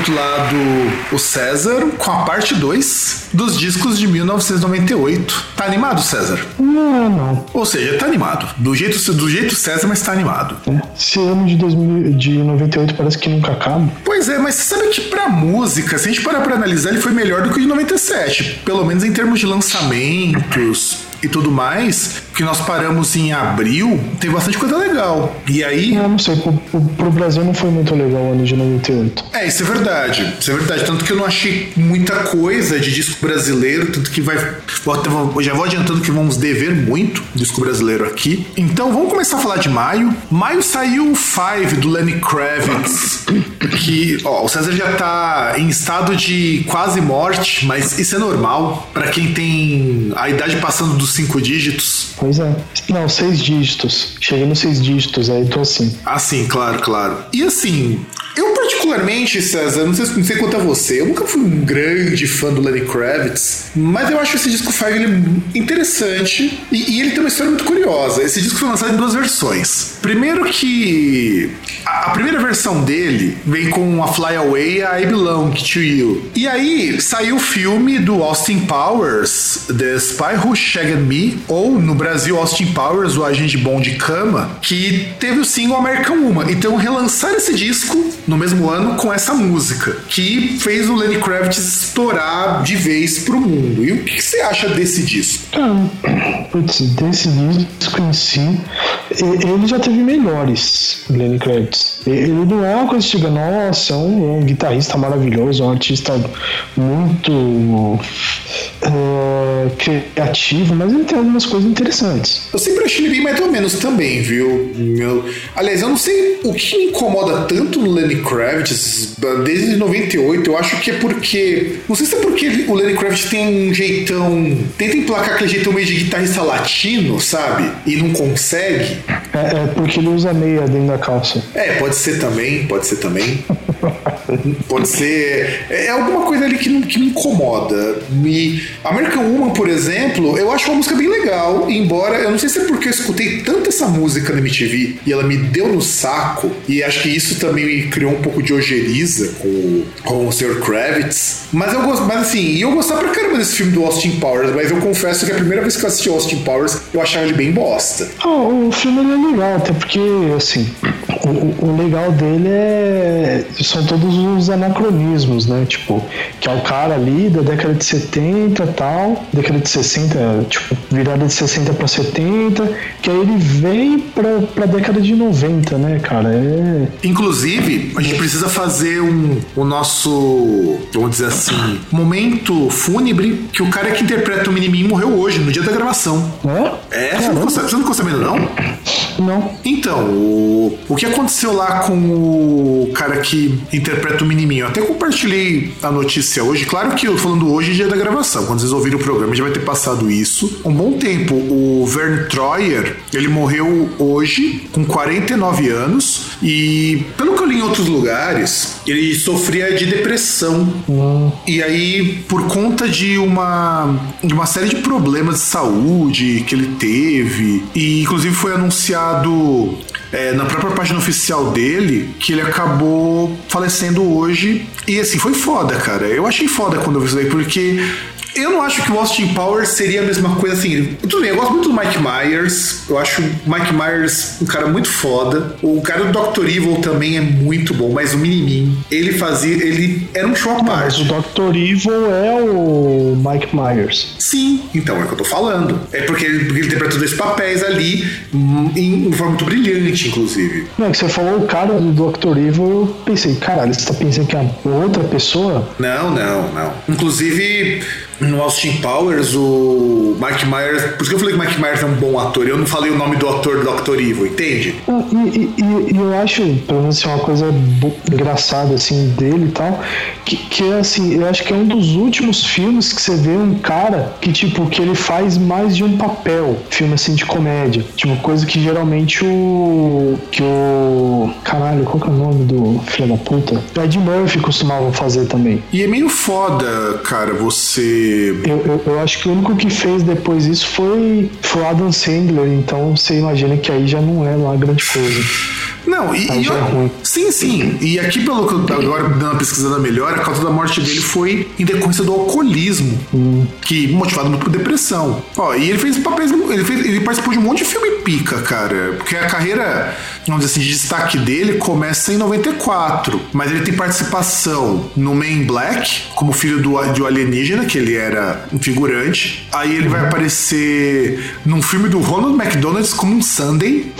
Outro lado o César com a parte 2 dos discos de 1998. Tá animado, César? Não, não. Ou seja, tá animado. Do jeito, do jeito César, mas tá animado. Esse ano de, 2000, de 98 parece que nunca acaba. Pois é, mas você sabe que pra música, se a gente parar pra analisar, ele foi melhor do que o de 97. Pelo menos em termos de lançamentos, e tudo mais, que nós paramos em abril, tem bastante coisa legal. E aí. Eu não sei, pro, pro, pro, Brasil não foi muito legal o ano de 98. É, isso é verdade. Isso é verdade. Tanto que eu não achei muita coisa de disco brasileiro, tanto que vai. Já vou adiantando que vamos dever muito disco brasileiro aqui. Então vamos começar a falar de maio. Maio saiu o Five do Lenny Kravitz. Que, ó, o César já tá em estado de quase morte, mas isso é normal para quem tem a idade passando dos cinco dígitos. Pois é. Não, seis dígitos. Cheguei nos seis dígitos, aí tô assim. Ah, sim, claro, claro. E assim, eu particularmente, César, não sei, não sei quanto a você, eu nunca fui um grande fã do Lenny Kravitz, mas eu acho esse disco Five ele interessante e, e, ele tem uma história muito curiosa. Esse disco foi lançado em duas versões. Primeiro que a, a primeira versão dele vem com a Fly Away a I Belong to You. E aí saiu o filme do Austin Powers, The Spy Who Shagged Me, ou no Brasil Austin Powers, o Agente Bom de Cama, que teve o single American Woman. Então relançar esse disco no mesmo ano com essa música, que fez o Lenny Kravitz estourar de vez pro mundo. E o que, você acha desse disco? Ah, putz, desse disco em si, ele já teve melhores, Lenny Kravitz. Ele não é uma coisa que chega, nossa, um, um guitarrista maravilhoso, um artista muito é, criativo, mas ele tem algumas coisas interessantes. Eu sempre achei ele bem mais ou menos também, viu? Meu... Aliás, eu não sei o que incomoda tanto no Lenny Kravitz desde 98. Eu acho que é porque. Não sei se é porque o Lenny Kravitz tem um jeitão. Tenta emplacar aquele jeitão meio de guitarrista latino, sabe? E não consegue. É, é porque ele usa meia dentro da calça. É, pode ser também, pode ser também. pode ser. É, é alguma coisa ali que, que me incomoda. Me American Woman, por exemplo, eu acho uma música bem legal, embora eu não sei se é porque eu escutei tanto essa música na MTV e ela me deu no saco, e acho que isso também me criou um pouco de ojeriza com, com o Sr. Kravitz. Mas eu gosto, mas assim, eu gostava pra caramba desse filme do Austin Powers, mas eu confesso que a primeira vez que eu assisti Austin Powers, eu achava ele bem bosta. Oh, o filme é legal, até porque, assim, o, o legal dele é. são todos os anacronismos, né? Tipo, que é o cara ali da década de 70 70 tal, década de 60, tipo, virada de 60 para 70, que aí ele vem pra, pra década de 90, né, cara? É... Inclusive, a gente precisa fazer um, o nosso, vamos dizer assim, momento fúnebre que o cara que interpreta o Minimin morreu hoje, no dia da gravação. É? É, você não, você não ficou sabendo, não? Não. Então, o, o que aconteceu lá com o cara que interpreta o Minimin? Eu até compartilhei a notícia hoje, claro que eu falando hoje, dia da gravação quando vocês ouvirem o programa, já vai ter passado isso. Um bom tempo, o Vern Troyer, ele morreu hoje, com 49 anos, e pelo que eu li em outros lugares, ele sofria de depressão. Uhum. E aí, por conta de uma, de uma série de problemas de saúde que ele teve, e inclusive foi anunciado é, na própria página oficial dele que ele acabou falecendo hoje. E assim, foi foda, cara. Eu achei foda quando eu vi isso daí, porque eu não acho que o Austin Powers seria a mesma coisa assim. Tudo bem, eu gosto muito do Mike Myers. Eu acho o Mike Myers um cara muito foda. O cara do Dr. Evil também é muito bom, mas o Minimin, ele fazia. Ele era um show à parte. Mas o Dr. Evil é o Mike Myers. Sim, então é o que eu tô falando. É porque ele, porque ele interpretou dois papéis ali hum, em, em forma muito brilhante, inclusive. Não, é que você falou o cara do Dr. Evil, eu pensei, caralho, você tá pensando que é outra pessoa? Não, não, não. Inclusive, no Austin Powers, o Mike Myers. Por isso que eu falei que o Mike Myers é um bom ator. Eu não falei o nome do ator do Dr. Evil, entende? Ah, E, e- e- eu acho, pelo menos assim, uma coisa engraçada assim dele e tal, que, que é assim, eu acho que é um dos últimos filmes que você vê um cara que tipo que ele faz mais de um papel, filme assim de comédia, tipo coisa que geralmente o que o caralho, qual que é o nome do filho da puta? Ed Murphy costumava fazer também. E é meio foda, cara, você. Eu, eu, eu acho que o único que fez depois isso foi, foi Adam Sandler, então você imagina que aí já não é lá grande coisa. Não, e. E é eu-. Sim, sim. E aqui, pelo que eu agora dando uma pesquisada melhor, a causa da morte dele foi em decorrência do alcoolismo, que motivado muito por depressão. Ó, e ele fez papéis. Ele, fez, ele participou de um monte de filme pica, cara. Porque a carreira, vamos dizer assim, de destaque dele começa em 94. Mas ele tem participação no Man Black, como filho do, um alienígena, que ele era um figurante. Aí ele vai aparecer num filme do Ronald McDonald's como um Sunday.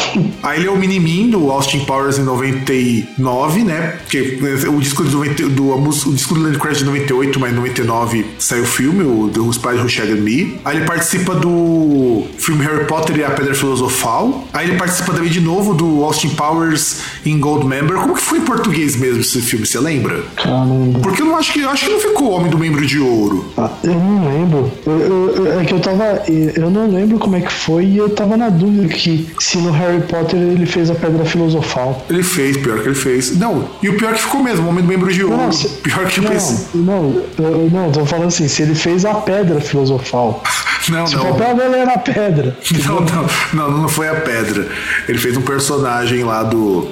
Aí ele é o Minimin do Austin Powers em 99, né? Porque o disco, de 90 do, o disco do Land Crash de 98, mas em 99 saiu o filme, o The Who's Spies Who Shagged Me. Aí ele participa do filme Harry Potter e a Pedra Filosofal. Aí ele participa também de novo do Austin Powers em Goldmember. Como que foi em português mesmo esse filme, você lembra? Caramba. Porque eu não acho que acho que não ficou o Homem do Membro de Ouro. Ah, eu não lembro. Eu, eu- eu- é que eu tava. Eu não lembro como é que foi e eu tava na dúvida que se no Harry Potter ele fez a pedra filosofal. Ele fez, pior que ele fez. Não, e o pior que ficou mesmo, o Homem do Membro de Ouro. Não, se- pior que eu não, pensei. não, eu, não, tô falando assim, se ele fez a pedra filosofal. Não, Se não. papel dele era a pedra. Não, não, não, não foi a pedra. Ele fez um personagem lá do.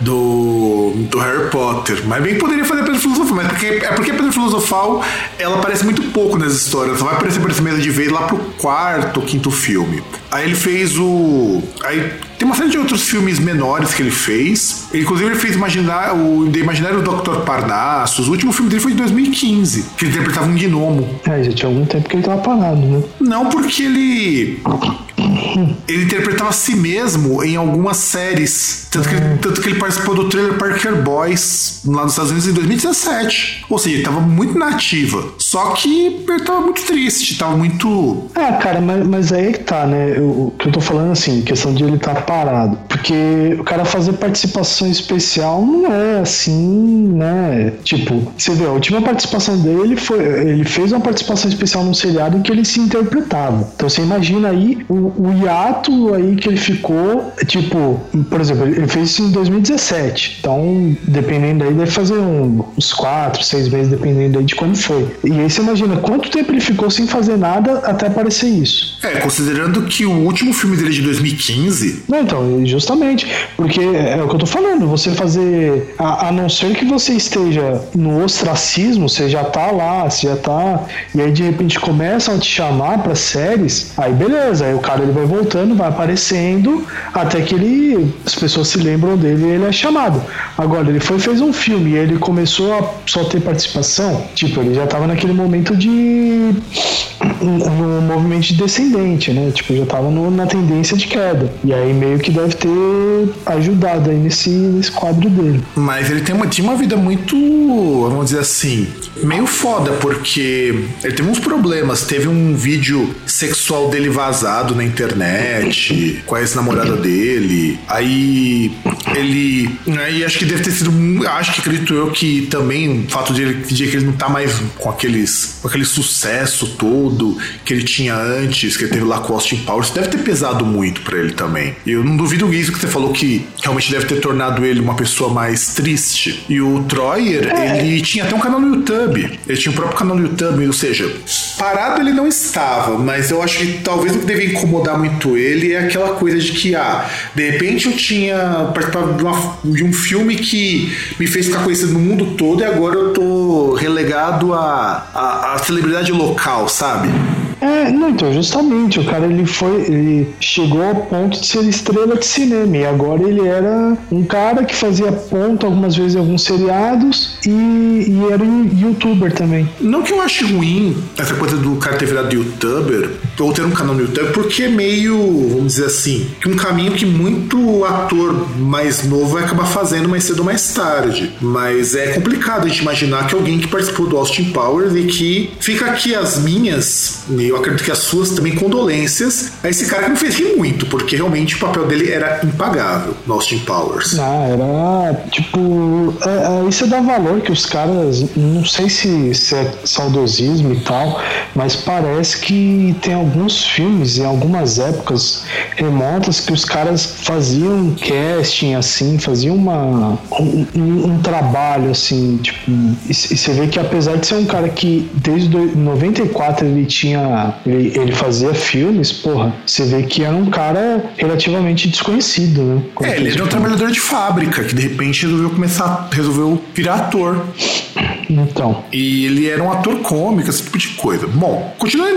Do. do Harry Potter. Mas bem que poderia fazer a Pedra Filosofal. Mas porque, é porque a Pedra Filosofal ela aparece muito pouco nas histórias. Só vai aparecer por essa mesa de vez lá pro quarto ou quinto filme. Aí ele fez o. Aí tem uma série de outros filmes menores que ele fez. Ele, inclusive, ele fez imaginar, o The Imaginário Dr. Parnassus. O último filme dele foi em 2015, que ele interpretava um gnomo. É, já tinha algum tempo que ele tava parado, né? Não, porque ele. Ele interpretava a si mesmo em algumas séries. Tanto que, ele, tanto que ele participou do trailer Parker Boys lá nos Estados Unidos em 2017. Ou seja, ele tava muito nativa. Só que ele tava muito triste, tava muito. É, cara, mas, mas aí é que tá, né? Eu- O que eu tô falando assim, questão de ele estar parado. Porque o cara fazer participação especial não é assim, né? Tipo, você vê, a última participação dele foi. Ele fez uma participação especial num seriado em que ele se interpretava. Então você imagina aí o, o hiato aí que ele ficou, tipo, por exemplo, ele fez isso em 2017. Então, dependendo aí, deve fazer um- uns 4, 6 meses, dependendo aí de quando foi. E aí você imagina quanto tempo ele ficou sem fazer nada até aparecer isso. É, considerando que o último filme dele é de 2015. Não, então, justamente, porque é o que eu tô falando, você fazer, a, a não ser que você esteja no ostracismo, você já tá lá, você já tá, e aí de repente começam a te chamar pra séries, aí beleza, aí o cara ele vai voltando, vai aparecendo, até que ele, as pessoas se lembram dele e ele é chamado. Agora, ele foi fez um filme e ele começou a só ter participação, tipo, ele já tava naquele momento de no movimento de descendente, né? Tipo, já tava no- na tendência de queda. E aí meio que deve ter ajudado aí nesse, nesse quadro dele. Mas ele tem uma, tinha uma vida muito, vamos dizer assim, meio foda, porque ele teve uns problemas. Teve um vídeo sexual dele vazado na internet com a ex-namorada dele. Aí ele. Aí acho que deve ter sido. Acho que acredito eu que também o fato de ele, de que ele não tá mais com aqueles. com aquele sucesso todo que ele tinha antes, que ele teve lá com Austin Powers, deve ter pesado muito pra ele também. E eu não duvido isso que você falou que realmente deve ter tornado ele uma pessoa mais triste. E o Troyer, ele tinha até um canal no YouTube. Ele tinha o próprio canal no YouTube, ou seja, parado ele não estava, mas eu acho que talvez o que deve incomodar muito ele é aquela coisa de que, ah, de repente eu tinha participado de, uma- de um filme que me fez ficar conhecido no mundo todo e agora eu tô relegado a, a, a celebridade local, sabe? É, não, então, justamente, o cara ele foi. Ele chegou ao ponto de ser estrela de cinema. E agora ele era um cara que fazia ponto algumas vezes em alguns seriados e, e era um youtuber também. Não que eu ache ruim essa coisa do cara ter virado youtuber, ou ter um canal no YouTube, porque é meio, vamos dizer assim, um caminho que muito ator mais novo vai acabar fazendo mais cedo ou mais tarde. Mas é complicado a gente imaginar que alguém que participou do Austin Powers e que fica aqui as minhas, e eu acredito que as suas também, condolências a esse cara que não fez rir muito, porque realmente o papel dele era impagável no Austin Powers. Ah, era tipo. É, é, isso dá valor que os caras. Não sei se, se é saudosismo e tal, mas parece que tem alguns filmes em algumas épocas remotas que os caras faziam casting assim, faziam uma, um, um, trabalho assim, tipo, e, e, você vê que apesar de ser um cara que desde 94 ele tinha, ele, ele fazia filmes, porra, você vê que era um cara relativamente desconhecido, né? é, ele era um trabalhador de fábrica que de repente resolveu começar, resolveu virar ator. Então. E ele era um ator cômico, esse tipo de coisa. Bom, continuando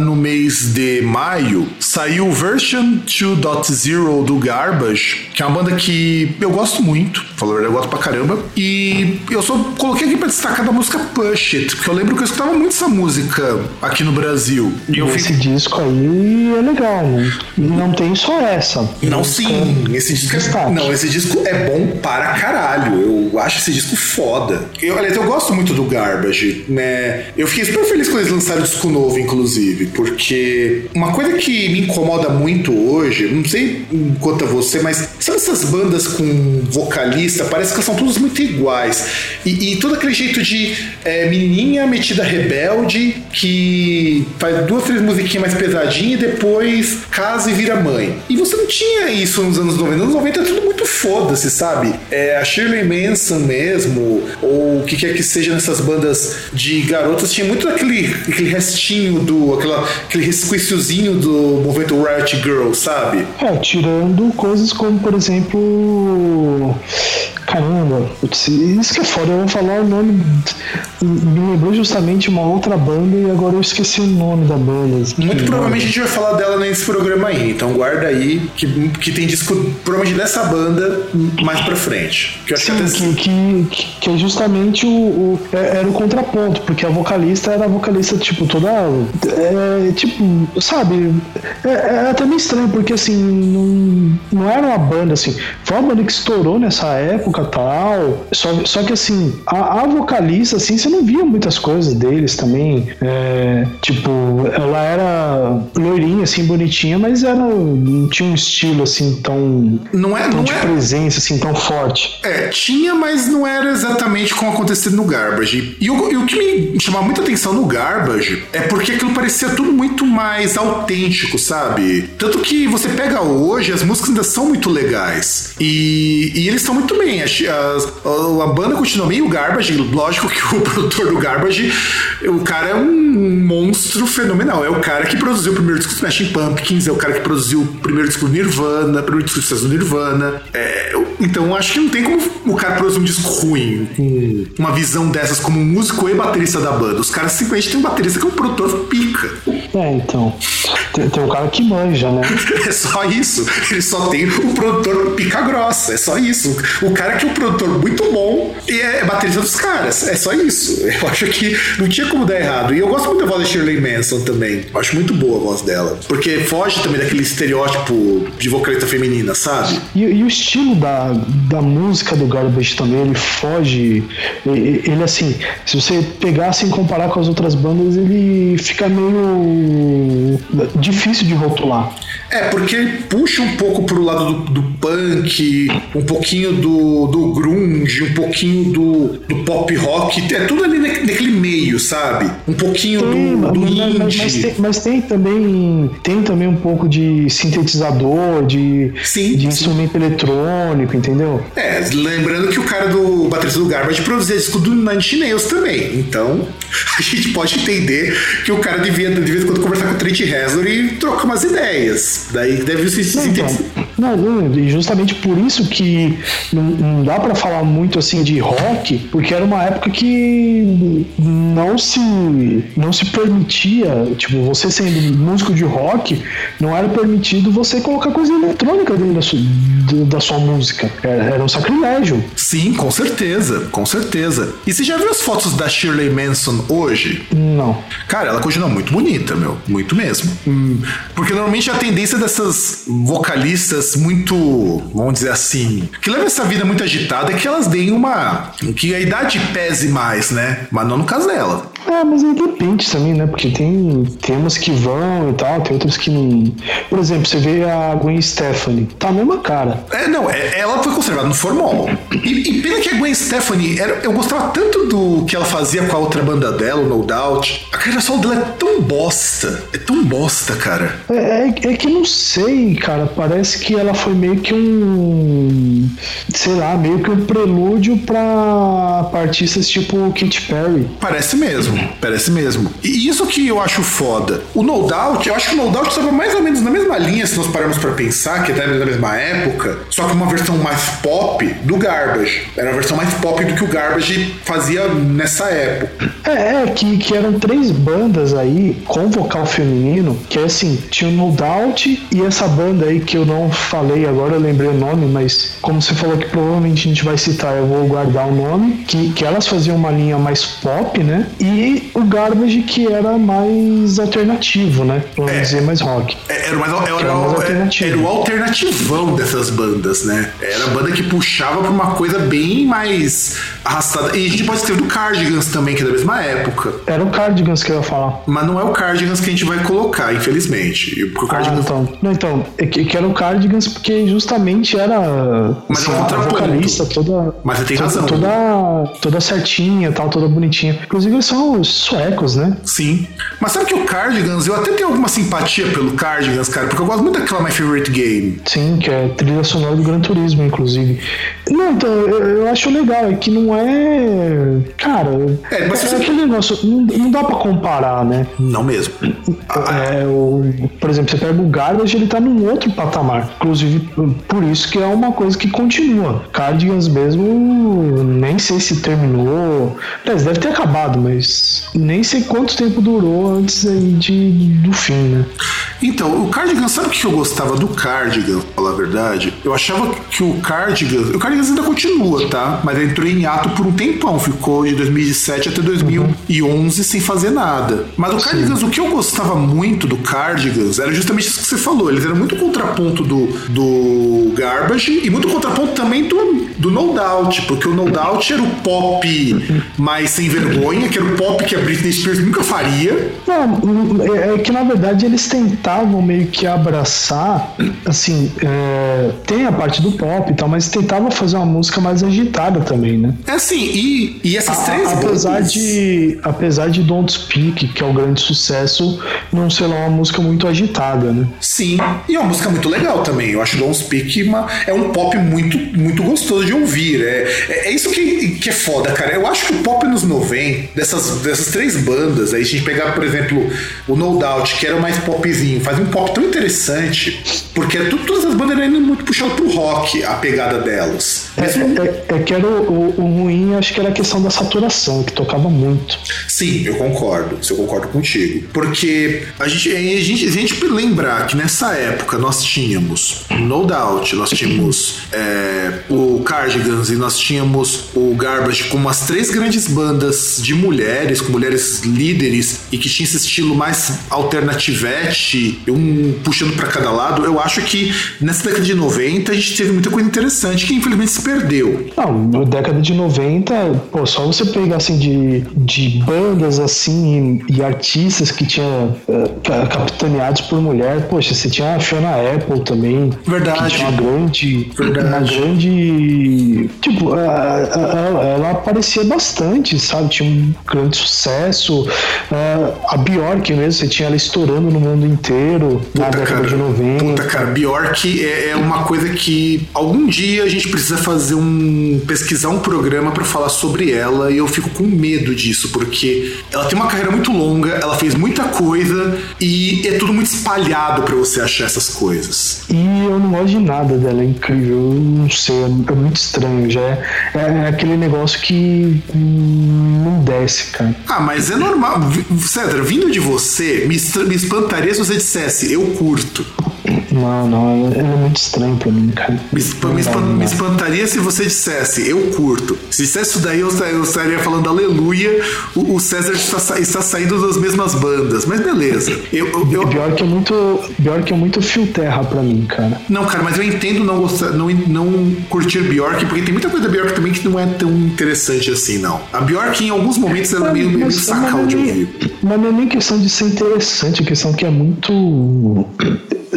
no mês de maio, saiu Version 2.0 do Garbage, que é uma banda que eu gosto muito, falou eu gosto pra caramba. E eu só coloquei aqui pra destacar da música Push It, porque eu lembro que eu escutava muito essa música aqui no Brasil. E eu esse fico... disco aí é legal, né? Não tem só essa. Não, sim. Esse disco é... Não, esse disco é bom para caralho. Eu acho esse disco foda. Eu, aliás, eu gosto muito do Garbage, né? Eu fiquei super feliz quando eles lançaram o disco novo, inclusive, porque uma coisa que me incomoda muito hoje, não sei quanto a você, mas sabe essas bandas com vocalista, parece que são todas muito iguais. E, e todo aquele jeito de é, menininha metida rebelde que faz duas, três musiquinhas mais pesadinhas e depois casa e vira mãe. E você não tinha isso nos anos 90. Nos anos 90 é tudo muito foda-se, sabe? É, a Shirley Manson mesmo, ou o que quer que seja nessas bandas de garotas, tinha muito aquele, aquele restinho do. Aquela, aquele resquíciozinho do movimento Riot Girl, sabe? É, tirando coisas como, por exemplo. Caramba, isso que é foda, eu vou falar o nome. Me lembrou justamente uma outra banda e agora eu esqueci o nome da banda. Muito provavelmente a gente vai falar dela nesse programa aí, então guarda aí que, que tem disco provavelmente dessa banda mais pra frente. Que, Sim, que, que, que, que, é justamente o, o, é, Era o contraponto, porque a vocalista era a vocalista, tipo, toda. É, tipo, sabe? É, é até meio estranho, porque assim, não, não era uma banda assim. Foi uma banda que estourou nessa época tal. Só, só que assim, a, a vocalista, assim, você não via muitas coisas deles também. É, tipo, ela era loirinha, assim, bonitinha, mas era, não tinha um estilo assim tão. Não é, tão não de é... presença assim tão forte. É, tinha, mas não era exatamente como aconteceu no Garbage. E o, e o que me chamava muita atenção no Garbage é porque aquilo parecia tudo muito mais autêntico, sabe? Tanto que você pega hoje, as músicas ainda são muito legais. E, e eles estão muito bem. As, a banda continua meio Garbage. Lógico que o produtor do Garbage, o cara é um monstro fenomenal. É o cara que produziu o primeiro disco do Smashing Pumpkins, é o cara que produziu o primeiro disco do Nirvana, o primeiro disco do Nirvana. É, então acho que não tem como o cara produzir um disco ruim, com uma visão dessas como músico e baterista da banda. Os caras simplesmente têm um baterista que é um produtor pica. É, então. Tem, tem um cara que manja, né? é só isso. Ele só tem o produtor pica grossa. É só isso. O cara que é um produtor muito bom e é baterista dos caras. É só isso. Eu acho que não tinha como dar errado. E eu gosto muito da voz da Shirley Manson também. Eu acho muito boa a voz dela. Porque foge também daquele estereótipo de vocalista feminina, sabe? E, e o estilo da, da música do Garbage também, ele foge. Ele, ele, assim, se você pegar assim comparar com as outras bandas, ele fica meio difícil de rotular. É, porque ele puxa um pouco pro lado do, do punk, um pouquinho do, do grunge, um pouquinho do, do pop rock, é tudo ali naquele meio, sabe? Um pouquinho tem, do, do mas, indie. Mas, mas, tem, mas, tem, também tem também um pouco de sintetizador, de, sim, de sim. instrumento eletrônico, entendeu? É, lembrando que o cara do baterista do Garbage produzia disco do Nine Nails também, então a gente pode entender que o cara devia de vez em quando conversar com o Trent Reznor e trocar umas ideias. Daí deve se sentir. Então, Não, não, e justamente por isso que não, não dá para falar muito assim de rock, porque era uma época que não se não se permitia, tipo, você sendo músico de rock, não era permitido você colocar coisa eletrônica dentro da sua, da sua música. Era, era um sacrilégio. Sim, com certeza, com certeza. E você já viu as fotos da Shirley Manson hoje? Não. Cara, ela continua muito bonita, meu. Muito mesmo. Hum, porque normalmente a tendência dessas vocalistas muito, vamos dizer assim, que levam essa vida muito agitada é que elas deem uma. que a idade pese mais, né? Mas não no caso dela. É, mas aí depende também, né? Porque tem temas que vão e tal, tem outros que não. Por exemplo, você vê a Gwen Stefani, tá a mesma cara. É, não, é- ela foi conservada no formol. E, e pena que a Gwen Stefani, era- eu gostava tanto do que ela fazia com a outra banda dela, o No Doubt. A carreira solo dela é tão bosta. É tão bosta, cara. É, é- é que não sei, cara. Parece que ela foi meio que um. Sei lá, meio que um prelúdio pra, artistas tipo Katy Perry. Parece mesmo, parece mesmo. E isso que eu acho foda. O No Doubt, eu acho que o No Doubt estava mais ou menos na mesma linha, se nós pararmos pra pensar, que até na mesma época, só que uma versão mais pop do Garbage. Era a versão mais pop do que o Garbage fazia nessa época. É, é que, que eram três bandas aí com vocal feminino, que é assim, tinha o No Doubt e essa banda aí que eu não falei agora, eu lembrei o nome, mas como você falou que provavelmente a gente vai citar, eu vou guardar o nome, que, que elas faziam uma linha mais pop, né? E o Garbage que era mais alternativo, né? Não É. dizer mais rock. É, Era, mais, era, era mais era, alternativo. era o alternativão dessas bandas, né? Era a banda que puxava pra uma coisa bem mais arrastada. E a gente pode ter do Cardigans também, que é da mesma época. Era o Cardigans que eu ia falar. Mas não é o Cardigans que a gente vai colocar, infelizmente. Porque o Ah, Cardigans então. Não, então, é que, que era o Cardigans porque justamente era Mas é um a contraponto. Vocalista toda. Mas você tem toda, razão. Toda, toda certinha, tal, toda bonitinha. Inclusive eles são suecos, né? Sim. Mas sabe que o Cardigans, eu até tenho alguma simpatia pelo Cardigans, cara, porque eu gosto muito daquela My Favorite Game. Sim, que é trilha sonora do Gran Turismo, inclusive. Não, então, eu, acho legal, é que não é. Cara, É, mas é, você- aquele negócio, não, não dá pra comparar, né? Não mesmo. É, o, por exemplo, você pega o Garbage, ele tá num outro patamar. Inclusive, por isso que é uma coisa que continua. Cardigans mesmo, nem sei se terminou. Aliás, deve ter acabado, mas nem sei quanto tempo durou antes aí de, do fim, né? Então, o Cardigans, sabe o que eu gostava do Cardigans, pra falar a verdade? Eu achava que o Cardigans. O Cardigans ainda continua, tá? Mas ele entrou em ato por um tempão. Ficou de 2007 até 2011 sem fazer nada. Mas o Cardigans, o que eu gostava muito do Cardigans era justamente isso que você falou. Eles eram muito contraponto do, do Garbage e muito contraponto também do, do No Doubt, porque o No Doubt era o pop mais sem vergonha, que era o pop que a Britney Spears nunca faria. Não, é, é que na verdade eles tentavam meio que abraçar, assim, é, tem a parte do pop e tal, mas tentavam fazer uma música mais agitada também, né? É assim, e, e essas três A- apesar bandas- de apesar de Don't Speak que é o grande sucesso não ser lá uma música muito agitada né Sim, e é uma música muito legal também. Eu acho Don't Speak uma, é um pop muito, muito gostoso de ouvir. É, é, é isso que, que é foda, cara. Eu acho que o pop nos 90, dessas, dessas três bandas, aí a gente pegar, por exemplo, o No Doubt, que era o mais popzinho, faz um pop tão interessante, porque tu- todas as bandas eram muito puxadas pro rock, a pegada delas. é, Mesmo- é- é que era o, o- o ruim acho que era a questão da saturação que tocava muito Sim, eu concordo. Isso eu concordo contigo. Porque a gente, a gente, a gente lembrar que nessa época nós tínhamos No Doubt, nós tínhamos é, o Cardigans e nós tínhamos o Garbage como as três grandes bandas de mulheres, com mulheres líderes e que tinha esse estilo mais alternativete, um puxando pra cada lado. Eu acho que nessa década de 90 a gente teve muita coisa interessante que infelizmente se perdeu. não na década de 90 pô, só você pegar assim de, de bandas assim e, e artistas que tinha eh, ca- capitaneados por mulher poxa você tinha a Fiona Apple também Verdade. que tinha uma grande Verdade. uma grande tipo a- a- a- ela aparecia bastante sabe tinha um grande sucesso a Bjork mesmo você tinha ela estourando no mundo inteiro na Puta, década cara, de 90 Puta, cara, Bjork é, é uma coisa que algum dia a gente precisa fazer um. pesquisar um programa programa para falar sobre ela e eu fico com medo disso, porque ela tem uma carreira muito longa, ela fez muita coisa e é tudo muito espalhado para você achar essas coisas. E eu não gosto de nada dela, é incrível, eu não sei, é muito estranho, já é, é aquele negócio que não desce, cara. Ah, mas é normal. Cedra, vindo de você, me, me espantaria se você dissesse, eu curto. Não, não, ele é muito estranho pra mim, cara. Me, me, espan, me, espantaria se você dissesse, eu curto. Se dissesse isso daí, eu, eu estaria falando aleluia, o, o César está, está, saindo das mesmas bandas. Mas beleza. Eu, eu, eu... Pior, que é muito, pior que é muito fio terra pra mim, cara. Não, cara, mas eu entendo não, gostar, não, não curtir Bjork, porque tem muita coisa da Bjork também que não é tão interessante assim, não. A Bjork, em alguns momentos, ela é meio, meio sacal de ouvir. Mas não é nem questão de ser interessante, é questão que é muito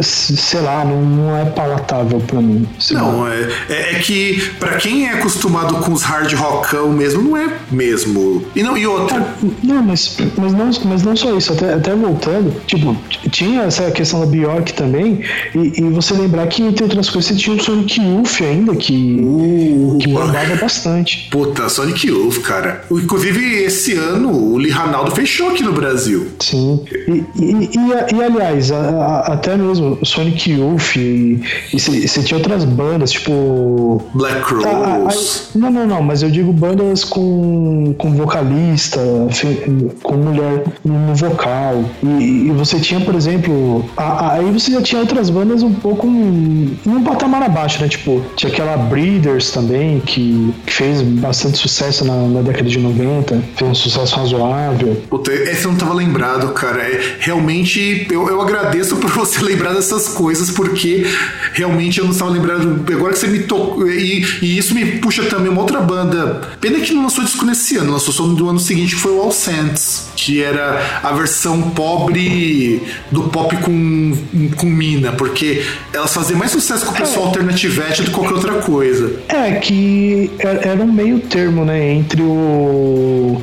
sei lá, não, não é palatável para mim. Não, é, é, é, que para quem é acostumado com os hard rockão mesmo, não é mesmo. E não, e outra. Ah, não, mas, mas, não, mas não só isso, até, até voltando, tipo, tinha essa questão da Bjork também, e, e você lembrar que, entre outras coisas, você tinha o Sonic Youth ainda, que, uh, que bombava bastante. Puta, Sonic Youth, cara. Inclusive, esse ano, o Lee Ranaldo fechou aqui no Brasil. Sim. E, e, e, e aliás, a, a, até mesmo Sonic Youth e você tinha outras bandas, tipo. Black Crowes. Ah, ah, não, não, não, mas eu digo bandas com, com vocalista, com mulher no vocal. E, e você tinha, por exemplo. A, aí você já tinha outras bandas um pouco um, um patamar abaixo, né? Tipo, tinha aquela Breeders também, que, que fez bastante sucesso na, na, década de 90, fez um sucesso razoável. Puta, esse eu não tava lembrado, cara. É, realmente, eu, eu agradeço por você lembrar dessas coisas, porque realmente eu não estava lembrando. Agora que você me tocou. E, e, isso me puxa também uma outra banda. Pena que não lançou disco nesse ano, lançou só no ano seguinte, que foi o All Saints, que era a versão pobre do pop com, com mina, porque elas faziam mais sucesso com o pessoal é. alternativete do que qualquer outra coisa. É, que era um meio termo, né, entre o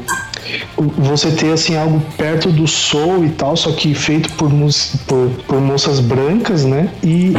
você ter assim algo perto do soul e tal, só que feito por, por, por moças brancas, né? E,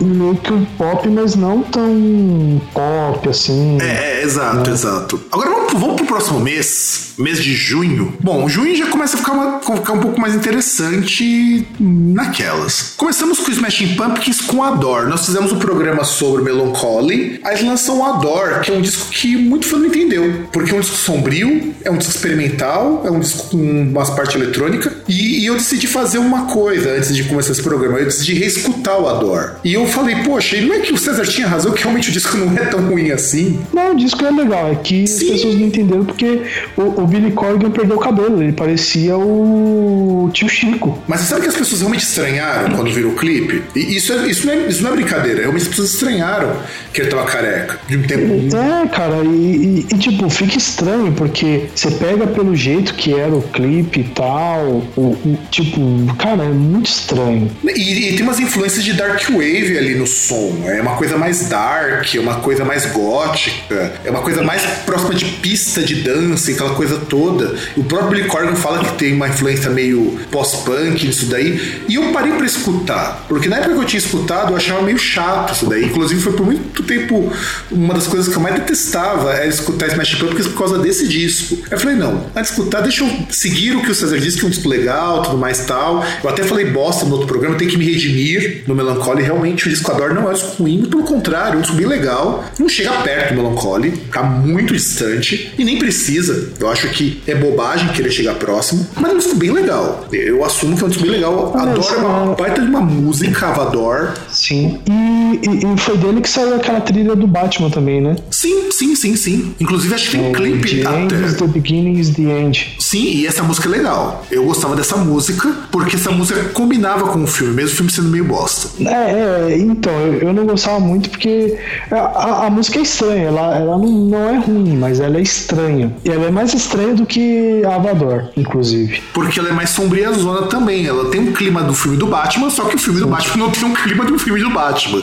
e meio que o pop, mas não tão pop assim. É, é exato, né? exato. Agora vamos, vamos pro próximo mês, mês de junho. Bom, junho já começa a ficar, uma, ficar um pouco mais interessante naquelas. Começamos com o Smashing Pumpkins com Adore. Nós fizemos um programa sobre Melancholy, aí lançam o Adore, que é um disco que muito fã não entendeu, porque é um disco sombrio, é um disco experimental, é um disco com umas partes eletrônica, e, e, eu decidi fazer uma coisa antes de começar esse programa, eu decidi reescutar o Adore. E eu falei, poxa, e não é que o César tinha razão, que realmente o disco não é tão ruim assim? Não, o disco é legal, é que Sim. as pessoas não entenderam porque o, o Billy Corgan perdeu o cabelo, ele parecia o tio Chico. Mas você sabe que as pessoas realmente estranharam quando viram o clipe? E isso, é, isso, não é, isso não é brincadeira, realmente as pessoas estranharam que ele tava careca de um tempo. É, cara, e, e, e tipo, fica estranho porque você pega pelo jeito que era o clipe e tal, o, o, tipo, cara, é muito estranho. E, e, tem umas influências de Dark Wave ali no som. É uma coisa mais dark, é uma coisa mais gótica, é uma coisa mais próxima de pista de dança, aquela coisa toda. O próprio Billy Corgan fala que tem uma influência meio pós-punk nisso daí. E eu parei para escutar, porque na época que eu tinha escutado, eu achava meio chato isso daí. Inclusive, foi por muito tempo uma das coisas que eu mais detestava era escutar Smash Pumpkins por causa desse disco. Eu falei, não, antes de escutar, deixa eu seguir o que o César disse, que é um disco legal, tudo mais tal. Eu até falei bosta no outro programa, tem que me redimir no Melancholy. Realmente, o disco Adore não é um disco ruim, pelo contrário, é um disco bem legal. Não chega perto do Melancholy, tá muito distante e nem precisa. Eu acho que é bobagem querer chegar próximo, mas é um disco bem legal. Eu assumo que é um disco bem legal. Adore é uma baita de uma música, Avador. Sim, e, e, e, foi dele que saiu aquela trilha do Batman também, né? Sim, sim, sim, sim. Inclusive, acho que tem um é, clipe. Is the beginning is the end. Sim, e essa música é legal. Eu gostava dessa música porque essa música combinava com o filme, mesmo o filme sendo meio bosta. É, é então, eu, eu, não gostava muito porque a, a, a, música é estranha, ela, ela não, não é ruim, mas ela é estranha. E ela é mais estranha do que Avador, inclusive. Porque ela é mais sombria zona também. Ela tem um clima do filme do Batman, só que o filme Sim. do Batman não tem um clima do filme do Batman.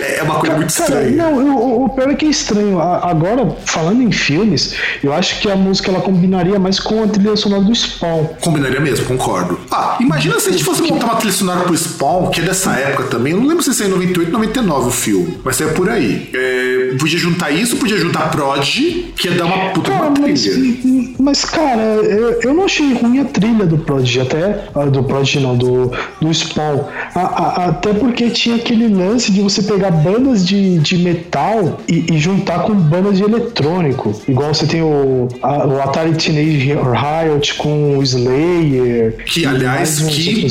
É uma coisa muito cara, estranha. Não, o, o pior é que é estranho. Agora, falando em filmes, eu acho que a música ela combinaria mais com a trilha sonora do Spawn. Combinaria mesmo, concordo. Ah, imagina se a gente fosse montar uma trilha sonora pro Spawn, que é dessa época também. Eu não lembro se saiu em 98, 99 o filme, mas é por aí. É, podia juntar isso, podia juntar Prodigy, que ia dar uma puta Cara, uma mas, trilha. mas, cara, eu, eu não achei ruim a trilha do Prodigy, até. ah, Do Prodigy não, do, do Spawn. A- a- até porque tinha aquele lance de você pegar bandas de, de metal e, e juntar com bandas de eletrônico. Igual você tem o, a- o Atari Teenage Riot com o Slayer. Que, aliás, que-.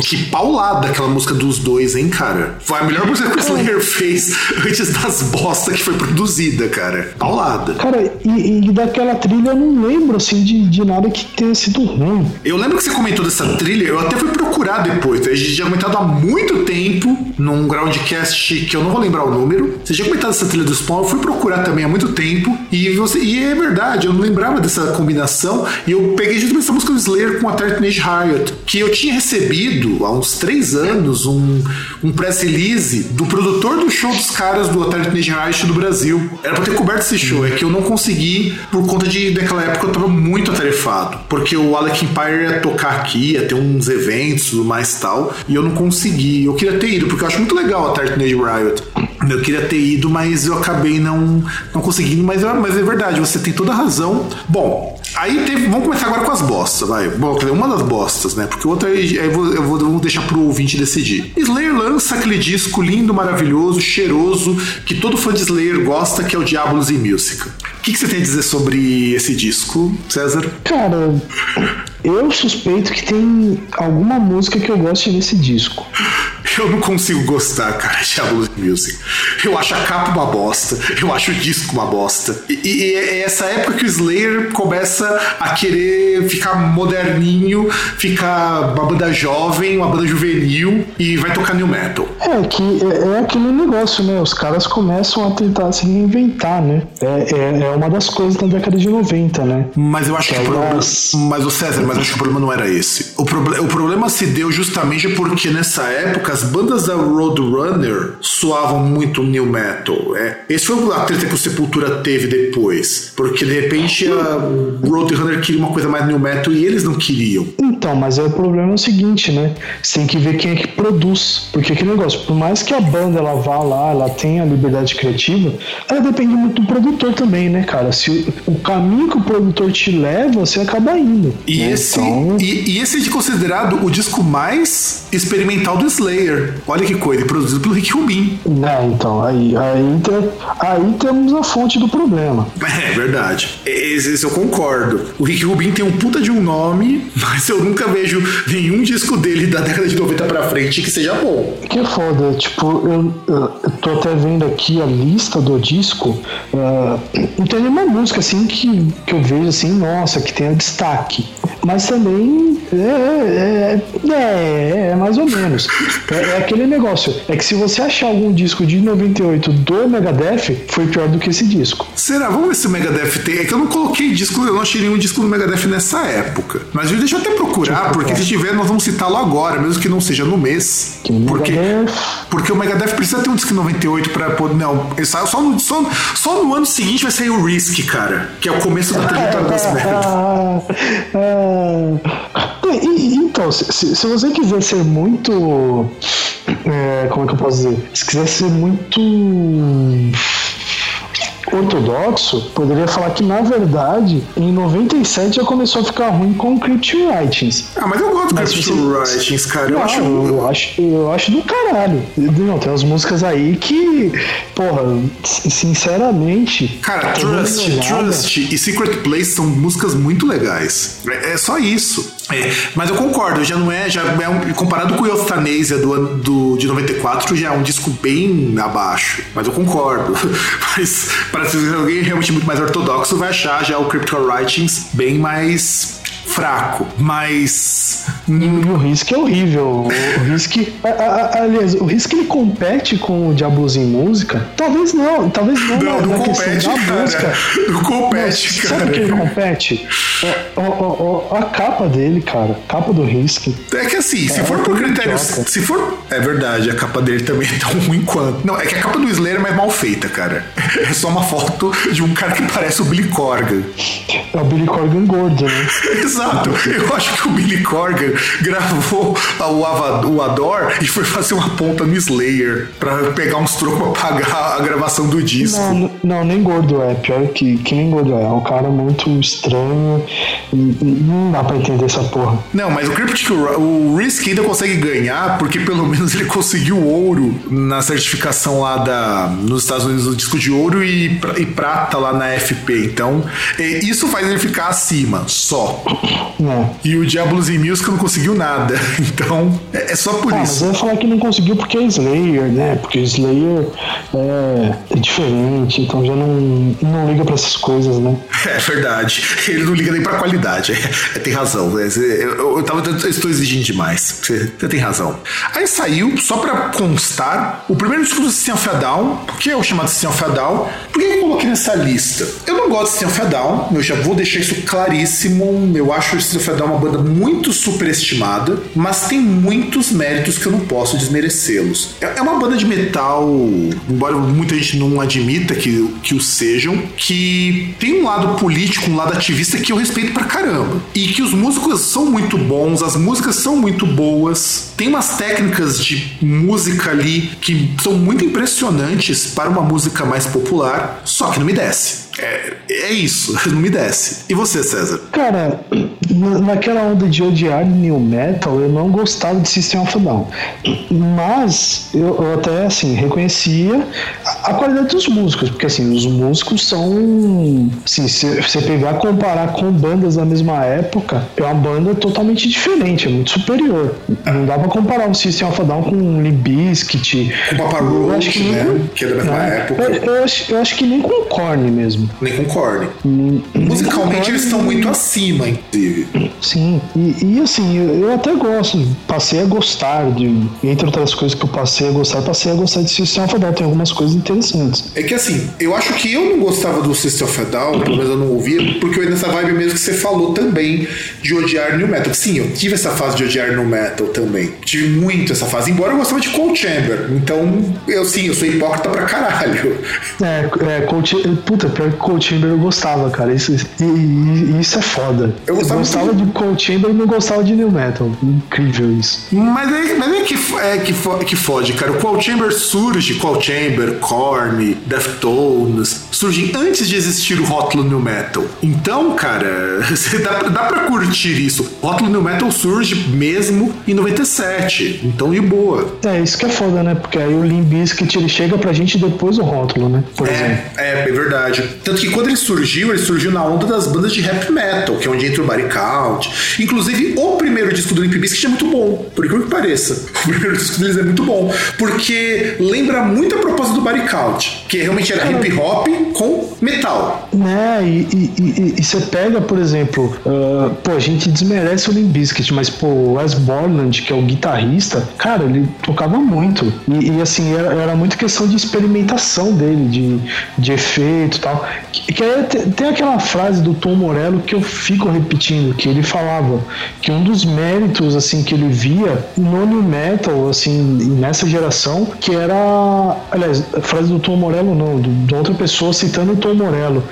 Que paulada aquela música dos dois, hein, cara? Foi a melhor música que o Slayer fez antes das bosta que foi produzida, cara. Paulada. Cara, e, e daquela trilha eu não lembro assim de, de nada que tenha sido ruim. Eu lembro que você comentou dessa trilha, eu até fui procurar depois. A gente tinha comentado há muito tempo num groundcast que eu não vou lembrar o número. Você tinha comentado essa trilha do Spawn, eu fui procurar também há muito tempo. E, você, e é verdade, eu não lembrava dessa combinação. E eu peguei justamente essa música do Slayer com a Teenage Riot, que eu tinha recebido há uns três anos um, um press release do produtor do show dos caras do Teenage Riot do Brasil. Era pra ter coberto esse show, é que eu não consegui por conta de daquela época eu tava muito atarefado, porque o Alec Empire ia tocar aqui, ia ter uns eventos tudo mais tal, e eu não consegui. Eu queria ter ido, porque eu acho muito legal a Teenage Riot. Eu queria ter ido, mas eu acabei não, não conseguindo. Mas, é- mas é verdade, você tem toda a razão. Bom, aí teve. Vamos começar agora com as bostas, vai. Bom, uma das bostas, né? Porque outra aí eu vou, eu vou, deixar pro ouvinte decidir. Slayer lança aquele disco lindo, maravilhoso, cheiroso, que todo fã de Slayer gosta, que é o Diabolos in Music. O que, que você tem a dizer sobre esse disco, César? Cara, eu suspeito que tem alguma música que eu goste nesse disco. Eu não consigo gostar, cara, de Diabolos in Music. Eu acho a capa uma bosta, eu acho o disco uma bosta. E, e é essa época que o Slayer começa a querer ficar moderninho, ficar uma banda jovem, uma banda juvenil e vai tocar new metal. É que é, é aquele negócio, né? Os caras começam a tentar se reinventar, né? É, é, é uma das coisas da década de 90, né? Mas eu acho que o problema. Mas- o César, mas acho que o problema não era esse. O, proble- o problema se deu justamente porque nessa época as bandas da Roadrunner soavam muito new metal. É. Esse foi a treta que o Sepultura teve depois. Porque de repente a Roadrunner queria uma coisa mais new metal e eles não queriam. Então, mas é o problema é o seguinte, né? Você tem que ver quem é que produz. Porque aquele negócio, por mais que a banda ela vá lá, ela tenha liberdade criativa, ela depende muito do produtor também, né, cara? Se o, o caminho que o produtor te leva, você acaba indo. E, né? esse, Então, e, e esse é considerado o disco mais experimental do Slayer. Olha que coisa, e produzido pelo Rick Rubin. né, então, aí, aí, tem- aí temos a fonte do problema. É verdade. Esse, esse eu concordo. O Rick Rubin tem um puta de um nome, mas eu nunca vejo nenhum disco dele da década de 90 pra frente que seja bom. Que é foda, tipo, eu, eu tô até vendo aqui a lista do disco, ah, não tem nenhuma música assim que, que eu vejo assim, nossa, que tenha destaque. Mas também é, é, é, é mais ou menos. É, é aquele negócio. É que se você achar algum disco de 98 do Megadeth, foi pior do que esse disco. Será? Vamos ver se o Megadeth tem. É que eu não coloquei disco, eu não achei nenhum disco do Megadeth nessa época. Mas deixa eu até procurar, porque se tiver, nós vamos citá-lo agora, mesmo que não seja no mês. Que Porque, Megadeth- porque o Megadeth precisa ter um disco em 98 pra poder. Não, ele saiu só no, só, só no ano seguinte vai sair o Risk, cara. Que é o começo da trajetória merda. Ah, ah, e- e- então, se, se- se você quiser ser muito. é, como é que eu posso dizer? Se quiser ser muito ortodoxo, poderia falar que na verdade em 97 já começou a ficar ruim com Crypt Writings. Ah, mas eu gosto do Crypt você- Writings, cara. Eu acho. eu acho, eu acho do caralho. Não, tem umas músicas aí que, porra, sinceramente. Cara, Trust. Trust e Secret Place são músicas muito legais. É, é só isso. É, mas eu concordo, já não é, já é um- comparado com o Euthanasia do, do de 94, já é um disco bem abaixo. Mas eu concordo. Mas para alguém realmente muito mais ortodoxo, vai achar já o Crypto Writings bem mais fraco. Mas E o Risk é horrível. O Risk. aliás, o Risk ele compete com o Diablos em música? Talvez não, talvez não, não, não compete, da música. cara. Não compete, Sabe cara. o que ele compete? Ó, ó, ó, a capa dele, cara. Capa do Risk. É que assim, se É, for é por critérios. Se for. É verdade, a capa dele também é tão ruim quanto. Não, é que a capa do Slayer é mais mal feita, cara. É só uma foto de um cara que parece o Billy Corgan. É o Billy Corgan gordo, né? Exato. Eu acho que o Billy Corgan gravou o, o Ador e foi fazer uma ponta no Slayer pra pegar uns trocos pra pagar a gravação do disco. Não, não, nem gordo é. Pior que, que nem gordo é. É um cara muito estranho. Não dá pra entender essa porra. Não, mas o Cryptic, o Risk ainda consegue ganhar porque pelo menos ele conseguiu ouro na certificação lá da, nos Estados Unidos do disco de ouro e, e prata lá na FP. Então, isso faz ele ficar acima, só. É. E o Diablos e Music não conseguiu nada. Então, é, é só por ah, isso. Mas eu ia falar que não conseguiu porque é Slayer, né? Porque Slayer é, é diferente, então já não, não liga para essas coisas, né? É verdade. Ele não liga nem pra qualidade. É, tem razão. Eu, eu, eu, tava, eu estou exigindo demais. Você, você, tem razão. Aí saiu, só pra constar, o primeiro disco do System of a Down. Por que é o chamado System of a Down? Por que eu coloquei nessa lista? Eu não gosto de System of a Down. Eu já vou deixar isso claríssimo. Eu acho o System of a Down uma banda muito superestimada, mas tem muitos méritos que eu não posso desmerecê-los. É, é uma banda de metal, embora muita gente não admita que, que o sejam, que tem um lado político, um lado ativista que eu respeito pra caramba. E que os músicos são muito bons, as músicas são muito boas, tem umas técnicas de música ali que são muito impressionantes para uma música mais popular, só que não me desce. É, é isso, não me desce. E você, César? Cara, naquela onda de odiar new metal, eu não gostava de System of Down. Mas eu, eu até assim reconhecia a, a, qualidade dos músicos, porque assim, os músicos são. Assim, se você pegar comparar com bandas da mesma época, é uma banda totalmente diferente, é muito superior. Não dá pra comparar o System of a Down com o Limp Bizkit. Com o Papa Roach, né? Com, que é da mesma é, época. Eu, eu, acho, eu acho que nem com o Korn mesmo nem. Hum, Musicalmente eles estão muito acima, inclusive. Sim, e, e assim, eu, eu, até gosto, passei a gostar de, entre outras coisas que eu passei a gostar, passei a gostar de System of a Down, tem algumas coisas interessantes. É que assim, eu acho que eu não gostava do System of a Down, pelo menos eu não ouvia, porque eu ia nessa vibe mesmo que você falou também, de odiar New Metal. Sim, eu tive essa fase de odiar New Metal também. Tive muito essa fase, embora eu gostava de Cold Chamber. Então, eu sim, eu sou hipócrita pra caralho. É, é Cold Puta, pior Cold Chamber eu gostava, cara. Isso, e, e, isso é foda. Eu gostava, eu gostava de Cold Chamber e não gostava de New Metal. Incrível isso. Mas é, mas é que, é que, que fode, cara. O Cold Chamber surge, Cold Chamber, Korn, Deftones, surgem antes de existir o rótulo New Metal. Então, cara, dá, dá pra curtir isso. O rótulo New Metal surge mesmo em 97. Então, de boa. É, isso que é foda, né? Porque aí o Limp Bizkit ele chega pra gente depois do rótulo, né? Por é, exemplo. É, é verdade. Tanto que quando ele surgiu, ele surgiu na onda das bandas de rap metal, que é onde entra o Body Count. Inclusive, o primeiro disco do Limp Bizkit é muito bom, por incrível que pareça. O primeiro disco deles é muito bom, porque lembra muito a proposta do Body Count, que realmente era hip hop com metal. Né, e, você pega, por exemplo, uh, pô, a gente desmerece o Limp Bizkit, mas pô, o Wes Borland, que é o guitarrista, cara, ele tocava muito. E, e assim, era, era muito questão de experimentação dele, de, de efeito e tal. Que, que é, tem aquela frase do Tom Morello que eu fico repetindo, que ele falava que um dos méritos assim que ele via no new metal, assim, nessa geração, que era, aliás, a frase do Tom Morello não, de outra pessoa citando o Tom Morello,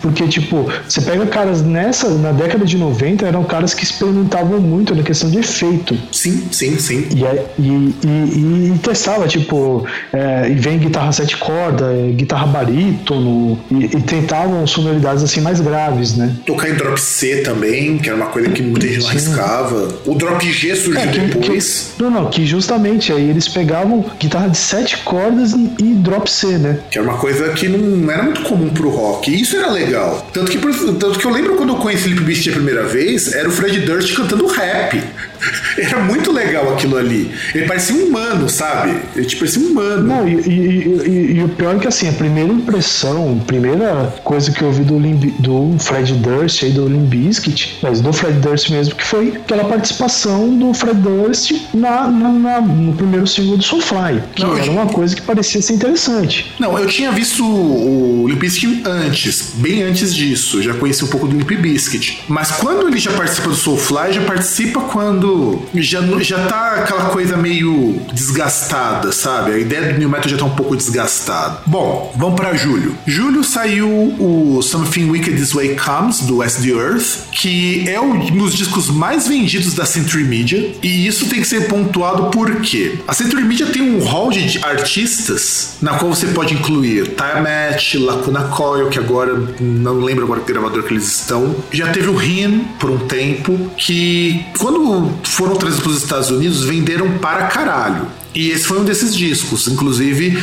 porque tipo, você pega caras nessa, na década de 90, eram caras que experimentavam muito na questão de efeito. Sim, sim, sim. E, e, e, e testava, tipo, é, e vem guitarra sete cordas, é, guitarra barítono, e, e tentavam sonoridades assim mais graves, né? Tocar em drop C também, que era uma coisa que muita gente não arriscava. O drop G surgiu é, que, depois. Que, não, não, que justamente aí eles pegavam guitarra de sete cordas e, drop C, né? Que era uma coisa que não era muito comum pro rock. E isso era legal. Tanto que, tanto que eu lembro quando eu conheci Felipe Beast a primeira vez, era o Fred Durst cantando rap. Era muito legal aquilo ali. Ele parecia um humano, sabe? Ele tipo, parecia um humano. Não, e, e, e, e, o pior é que assim, a primeira impressão, a primeira coisa que eu ouvi do, Limb, do Fred Durst e do Limp Bizkit, mas do Fred Durst mesmo, que foi aquela participação do Fred Durst na, na, na no primeiro single do Soulfly, que Não, era uma coisa que parecia ser interessante. Não, eu tinha visto o, Limp Bizkit antes, bem antes disso. Já conheci um pouco do Limp Bizkit. Mas quando ele já participa do Soulfly, já participa quando já, já tá aquela coisa meio desgastada, sabe? A ideia do New Metal já tá um pouco desgastada. Bom, vamos para julho. Julho saiu o Something Wicked This Way Comes, do West the Earth, que é um dos discos mais vendidos da Century Media. E isso tem que ser pontuado porque a Century Media tem um hall de artistas na qual você pode incluir Time Match, Lacuna Coil, que agora não lembro agora que gravador que eles estão. Já teve o Rin por um tempo, que quando foram trazidos para os Estados Unidos venderam para caralho. E esse foi um desses discos. Inclusive,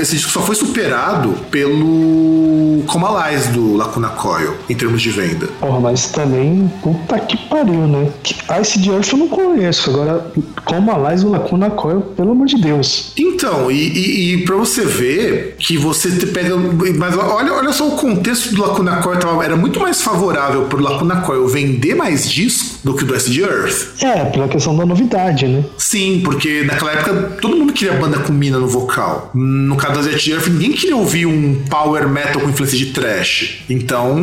esse disco só foi superado pelo Comalize do Lacuna Coil, em termos de venda. Porra, mas também, puta que pariu, né? Ice de Earth eu não conheço. Agora, Comalize do Lacuna Coil, pelo amor de Deus. Então, e, e, e pra você ver que você pega. Mas olha, olha só o contexto do Lacuna Coil. Era muito mais favorável pro Lacuna Coil vender mais disco do que do Ice de Earth. É, pela questão da novidade, né? Sim, porque naquela época todo mundo queria banda com mina no vocal. No caso da Jet Earth, ninguém queria ouvir um power metal com influência de trash. Então,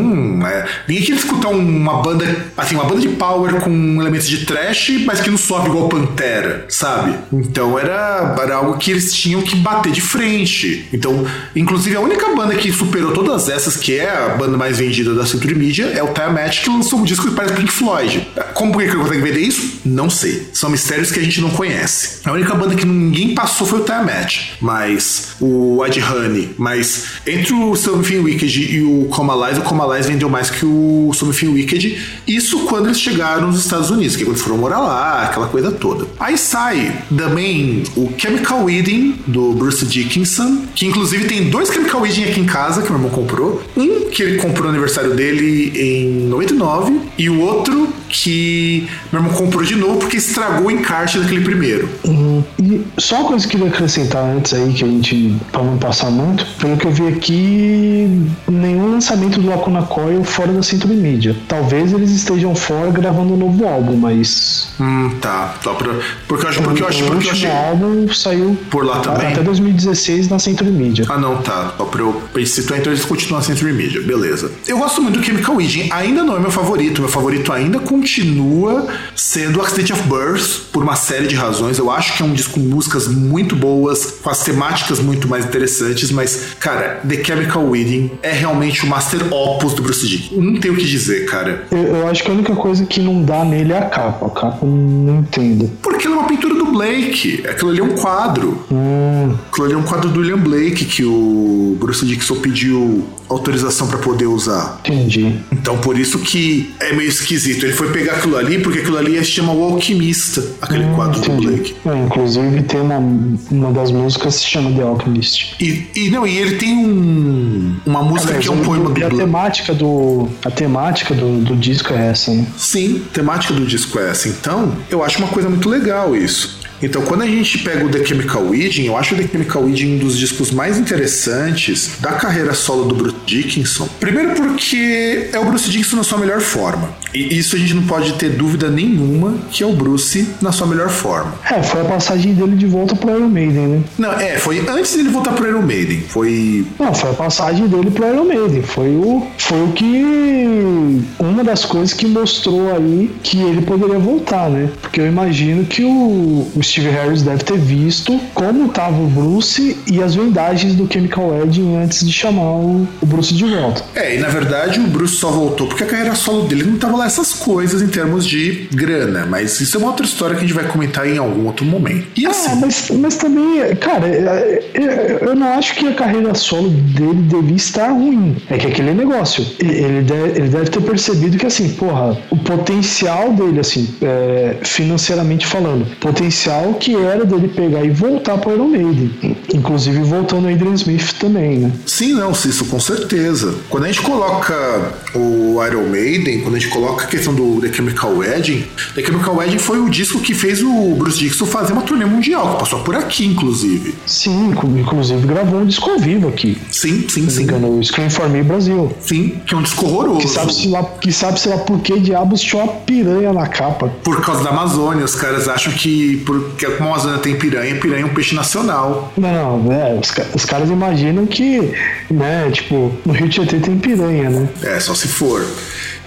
é, ninguém queria escutar uma banda, assim, uma banda de power com elementos de trash, mas que não sobe igual Pantera, sabe? Então era, era algo que eles tinham que bater de frente. Então, inclusive, a única banda que superou todas essas, que é a banda mais vendida da Century Media, é o Tiamat, que lançou um disco que parece Pink Floyd. Como que ele consegue vender isso? Não sei. São mistérios que a gente não conhece. A única banda que ninguém passou foi o Tiamat, mas o Honey. Mas entre o Something Wicked e o Comalize, o Comalize vendeu mais que o Something Wicked. Isso quando eles chegaram nos Estados Unidos, que é quando foram morar lá, aquela coisa toda. Aí sai também o Chemical Wedding do Bruce Dickinson, que inclusive tem dois Chemical Wedding aqui em casa que meu irmão comprou. Um que ele comprou no aniversário dele em 99 e o outro que meu irmão comprou de novo porque estragou o encarte daquele primeiro. Uhum. E só uma coisa que eu queria acrescentar antes aí, que a gente, pra não passar muito, pelo que eu vi aqui, nenhum lançamento do Lacuna Coil fora da Century Media. Talvez eles estejam fora gravando um novo álbum, mas. Hum, tá. Só pra, porque eu acho, porque eu acho, porque eu achei. O álbum saiu por lá também. Até 2016 na Century Media. Ah, não, tá. Só pra eu citar, então eles continuam na Century Media, beleza. Eu gosto muito do Chemical Wedding, ainda não é meu favorito. Meu favorito ainda continua sendo Accident of Birth, por uma série de razões. Eu acho que é um disco com músicas muito boas, com as temáticas muito mais interessantes, mas, cara, The Chemical Wedding é realmente o master opus do Bruce Dick. Não tenho o que dizer, cara. Eu, eu, acho que a única coisa que não dá nele é a capa. A capa não entendo. Porque ela é uma pintura do Blake. Aquilo ali é um quadro. Hum. Aquilo ali é um quadro do William Blake que o Bruce Dixon pediu autorização para poder usar. Entendi. Então por isso que é meio esquisito. Ele foi pegar aquilo ali porque aquilo ali se chama O Alquimista, aquele hum, quadro entendi. do Blake. É, inclusive tem uma, uma das músicas que se chama The Alchemist. E, e não, e ele tem um, uma música Aliás, que é um poema do E a temática do a temática do, do disco é essa, né? Sim, temática do disco é essa. Então, eu acho uma coisa muito legal isso. Então, quando a gente pega o The Chemical Wedding, eu acho o The Chemical Wedding um dos discos mais interessantes da carreira solo do Bruce Dickinson. Primeiro porque é o Bruce Dickinson na sua melhor forma. E isso a gente não pode ter dúvida nenhuma que é o Bruce na sua melhor forma. É, foi a passagem dele de volta pro Iron Maiden, né? Não, é, foi antes dele voltar pro Iron Maiden. Foi. Não, foi a passagem dele pro Iron Maiden. Foi o, foi o que. Uma das coisas que mostrou aí que ele poderia voltar, né? Porque eu imagino que o, o Steve Harris deve ter visto como estava o Bruce e as vendagens do Chemical Wedding antes de chamar o, o, Bruce de volta. É, e na verdade o Bruce só voltou porque a carreira solo dele não tava lá essas coisas em termos de grana, mas isso é uma outra história que a gente vai comentar em algum outro momento. E ah, assim. mas, mas também, cara, é, é, eu não acho que a carreira solo dele devia estar ruim. É que aquele negócio, ele deve, ele deve ter percebido que assim, porra, o potencial dele, assim, é, financeiramente falando, potencial potencial que era dele pegar e voltar para o Iron Maiden. Inclusive voltando a Adrian Smith também, né? Sim, não, isso com certeza. Quando a gente coloca o Iron Maiden, quando a gente coloca a questão do The Chemical Wedding, The Chemical Wedding foi o disco que fez o Bruce Dixon fazer uma turnê mundial, que passou por aqui, inclusive. Sim, inclusive gravou um disco ao vivo aqui. Sim, sim, sim. No Scream for Me Brasil. Sim, que é um disco horroroso. Que sabe-se lá, que sabe lá por que diabos tinha uma piranha na capa. Por causa da Amazônia, os caras acham que por porque como a Amazônia tem piranha, piranha é um peixe nacional. Não, Não, é, os, os caras imaginam que, né, tipo, no Rio Tietê tem piranha, né? É, só se for.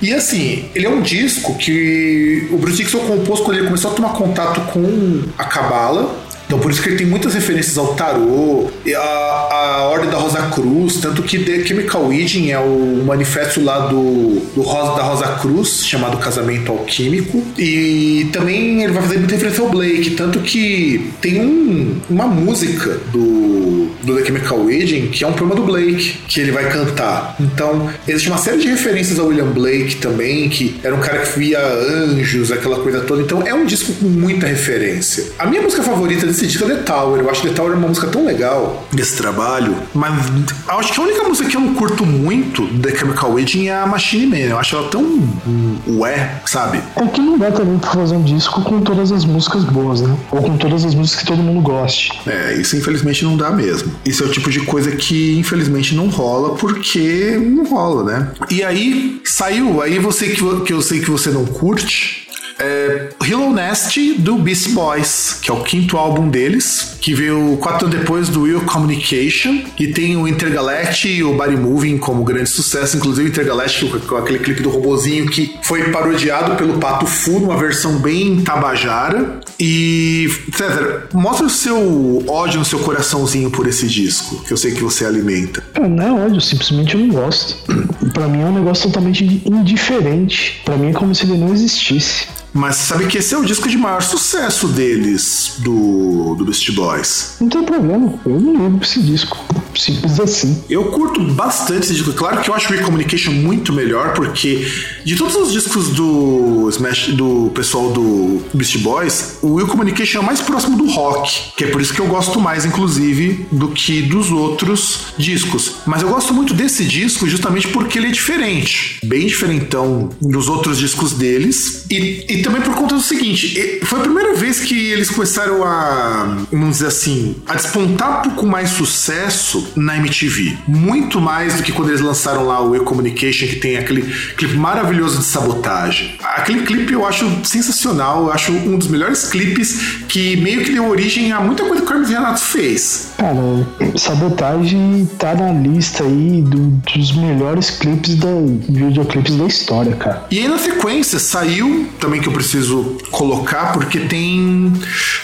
E assim, ele é um disco que o Bruce Dixon compôs quando ele começou a tomar contato com a Cabala. Então por isso que ele tem muitas referências ao tarô, a, a Ordem da Rosa Cruz, tanto que The Chemical Wedding é o manifesto lá do, do Rosa, da Rosa Cruz, chamado Casamento Alquímico. E também ele vai fazer muita referência ao Blake, tanto que tem um, uma música do, do The Chemical Wedding que é um poema do Blake, que ele vai cantar. Então existe uma série de referências ao William Blake também, que era um cara que via anjos, aquela coisa toda. Então é um disco com muita referência. A minha música favorita desse disco é The Tower. Eu acho The Tower uma música tão legal desse trabalho, mas acho que a única música que eu não curto muito The Chemical Wedding é a Machine Man. Eu acho ela tão um, ué, sabe? É que não dá também pra fazer um disco com todas as músicas boas, né? Ou com todas as músicas que todo mundo goste. É, isso infelizmente não dá mesmo. Isso é o tipo de coisa que infelizmente não rola porque não rola, né? E aí saiu, aí você que, que eu sei que você não curte, é Hello Nest do Beast Boys, que é o quinto álbum deles, que veio quatro anos depois do Will Communication, e tem o Intergalactic e o Body Moving como grande sucesso, inclusive o Intergalactic com aquele clipe do robozinho que foi parodiado pelo Pato Fu, uma versão bem tabajara. E César, mostra o seu ódio no seu coraçãozinho por esse disco, que eu sei que você alimenta. não é ódio, simplesmente eu não gosto. Para mim é um negócio totalmente indiferente. Para mim é como se ele não existisse. Mas sabe que esse é o disco de maior sucesso deles, do, do Beast Boys. Não tem problema, eu não lembro esse disco. Simples assim. Eu curto bastante esse disco. Claro que eu acho o Recommunication muito melhor, porque de todos os discos do Smash, do pessoal do Beast Boys, o Will Communication é mais próximo do rock, que é por isso que eu gosto mais, inclusive, do que dos outros discos. Mas eu gosto muito desse disco justamente porque ele é diferente, bem diferentão dos outros discos deles. E, e também por conta do seguinte: foi a primeira vez que eles começaram a, vamos dizer assim, a despontar um pouco mais sucesso na MTV. Muito mais do que quando eles lançaram lá o E-Communication, que tem aquele clipe maravilhoso de sabotagem. Aquele clipe eu acho sensacional, eu acho um dos melhores clipes que meio que deu origem a muita coisa que o Hermes Renato fez. Cara, sabotagem tá na lista aí do, dos melhores clipes da videoclipes da história, cara. E aí na sequência saiu também que eu preciso colocar, porque tem,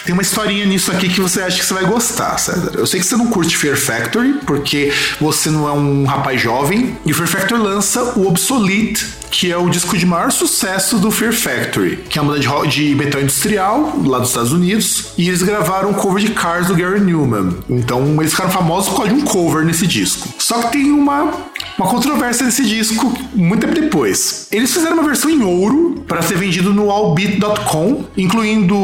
tem uma historinha nisso aqui que você acha que você vai gostar, César. Eu sei que você não curte Fear Factory, porque você não é um rapaz jovem, e o Fear Factory lança o Obsolete, que é o disco de maior sucesso do Fear Factory, que é uma banda de metal industrial lá dos Estados Unidos, e eles gravaram um cover de Cars do Gary Newman. Então eles ficaram famosos por causa de um cover nesse disco. Só que tem uma, uma controvérsia nesse disco muito tempo depois. Eles fizeram uma versão em ouro para ser vendido no allbeat.com, incluindo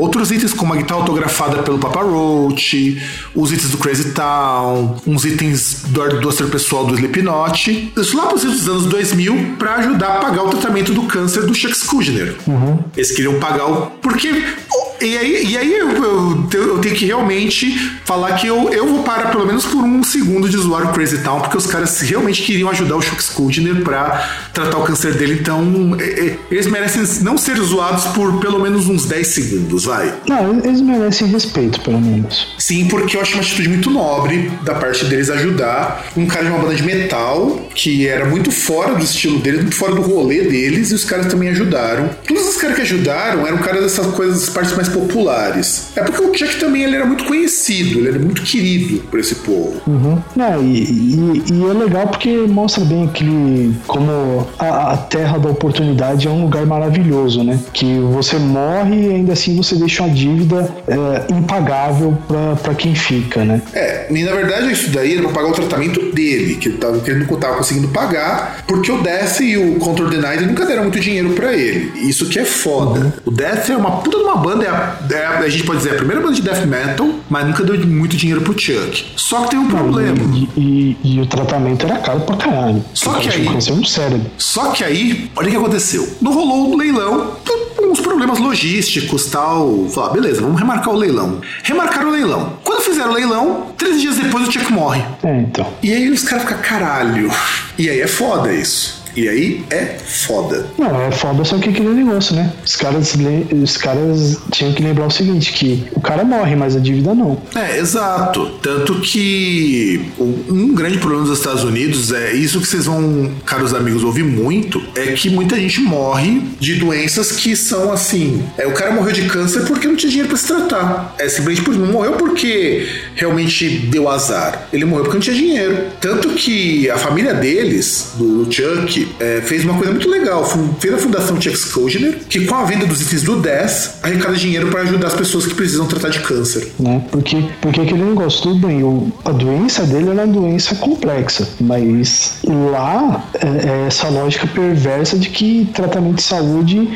outros itens como a guitarra autografada pelo Papa Roach, os itens do Crazy Town, uns itens do, do acervo pessoal do Slipknot. Isso lá para os anos 2000 para ajudar a pagar o tratamento do câncer do Chuck Schuldiner. Uhum. Eles queriam pagar o... Porque... E aí, e aí eu, eu, eu, tenho que realmente falar que eu, eu vou parar pelo menos por um segundo de zoar o Crazy Town, porque os caras realmente queriam ajudar o Chuck Schuldiner para tratar o câncer dele. Então, eles merecem não ser zoados por pelo menos uns 10 segundos, vai. Não, eles merecem respeito, pelo menos. Sim, porque eu acho uma atitude muito nobre da parte deles ajudar um cara de uma banda de metal que era muito fora do estilo deles, muito fora do rolê deles, e os caras também ajudaram. Todos os caras que ajudaram eram caras dessas coisas, das partes mais populares. É porque o Chuck também ele era muito conhecido, ele era muito querido por esse povo. Uhum. Não, e, e, e, é legal porque mostra bem aquele. como a, a, terra da oportunidade é um lugar maravilhoso, né? Que você morre e ainda assim você deixa uma dívida é, impagável para quem fica, né? É, e na verdade isso daí era pra pagar o tratamento dele, que ele, tava, que ele não tava conseguindo pagar, porque o Death e o Contour Denied nunca deram muito dinheiro para ele. Isso que é foda. Uhum. O Death é uma puta de uma banda, é a é, a gente pode dizer, a primeira banda de death metal, mas nunca deu muito dinheiro pro Chuck. Só que tem um problema. E, e, e o tratamento era caro pra caralho. Só que aí. Um cérebro. Só que aí, olha o que aconteceu. Não rolou o leilão, uns problemas logísticos tal. Falar, beleza, vamos remarcar o leilão. Remarcaram o leilão. Quando fizeram o leilão, três dias depois o Chuck morre. É, então. E aí os caras ficam, caralho. E aí é foda isso. E aí é foda. Não, é foda só que aquele negócio, né? Os caras, os caras tinham que lembrar o seguinte, que o cara morre, mas a dívida não. É, exato. Tanto que um grande problema dos Estados Unidos é isso que vocês vão, caros amigos, ouvir muito, é que muita gente morre de doenças que são assim. É, o cara morreu de câncer porque não tinha dinheiro para se tratar. É simplesmente por não morreu porque realmente deu azar. Ele morreu porque não tinha dinheiro. Tanto que a família deles, do, do Chuck, é, fez uma coisa muito legal. Fez a fundação Chuck Scogener, que com a venda dos itens do 10, arrecada dinheiro para ajudar as pessoas que precisam tratar de câncer. Né? Porque, porque aquele negócio, tudo bem, o, a doença dele era uma doença complexa, mas lá é, é essa lógica perversa de que tratamento de saúde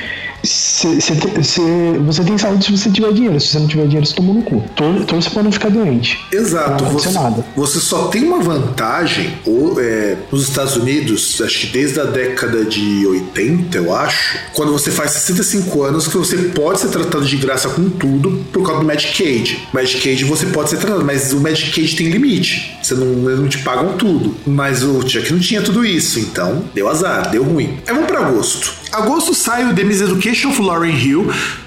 Cê, cê, cê, você tem saúde se você tiver dinheiro. Se você não tiver dinheiro, você toma no cu. Torce pra não ficar doente. Exato. Não você, nada. você só tem uma vantagem ou, é, nos Estados Unidos, acho que desde a década de 80, eu acho, quando você faz 65 anos, que você pode ser tratado de graça com tudo por causa do Medicaid. Medicaid você pode ser tratado, mas o Medicaid tem limite. Você não, eles não te pagam tudo. Mas o Chuck não tinha tudo isso, então deu azar, deu ruim. Aí vamos pra agosto. Agosto sai o The Miseducation of Lauryn Hill,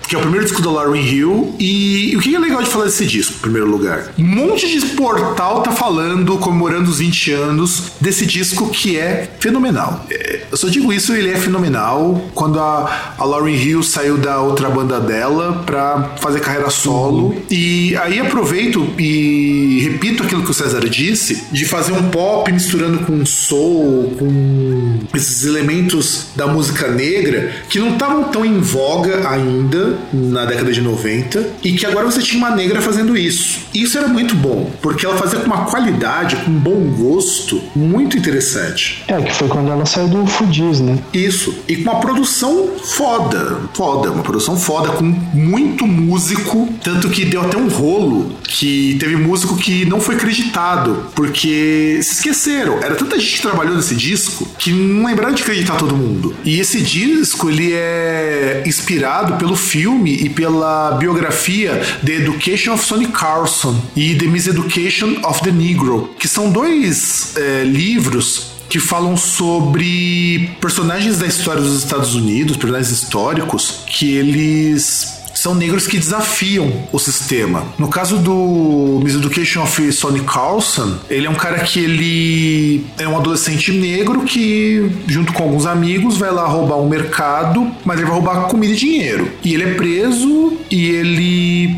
que é o primeiro disco da Lauryn Hill. E, o que é legal de falar desse disco, em primeiro lugar? Um monte de portal tá falando, comemorando os 20 anos desse disco que é fenomenal. É, eu só digo isso, ele é fenomenal. Quando a, a Lauryn Hill saiu da outra banda dela pra fazer carreira solo. Uhum. E aí aproveito e repito aquilo que o César disse, de fazer um pop misturando com soul, com esses elementos da música negra que não estavam tão em voga ainda na década de 90 e que agora você tinha uma negra fazendo isso. Isso era muito bom, porque ela fazia com uma qualidade, com um bom gosto muito interessante. É, que foi quando ela saiu do Fudis, né? Isso. E com uma produção foda. Foda, uma produção foda, com muito músico. Tanto que deu até um rolo que teve músico que não foi acreditado, porque se esqueceram. Era tanta gente que trabalhou nesse disco que não lembraram de acreditar todo mundo. E esse disco, ele é inspirado pelo filme filme e pela biografia The Education of Sonny Carlson e The Miseducation of the Negro, que são dois é, livros que falam sobre personagens da história dos Estados Unidos, personagens históricos, que eles são negros que desafiam o sistema. No caso do Miseducation of Sonny Carlson, ele é um cara que ele é um adolescente negro que, junto com alguns amigos, vai lá roubar um mercado, mas ele vai roubar comida e dinheiro. E ele é preso e ele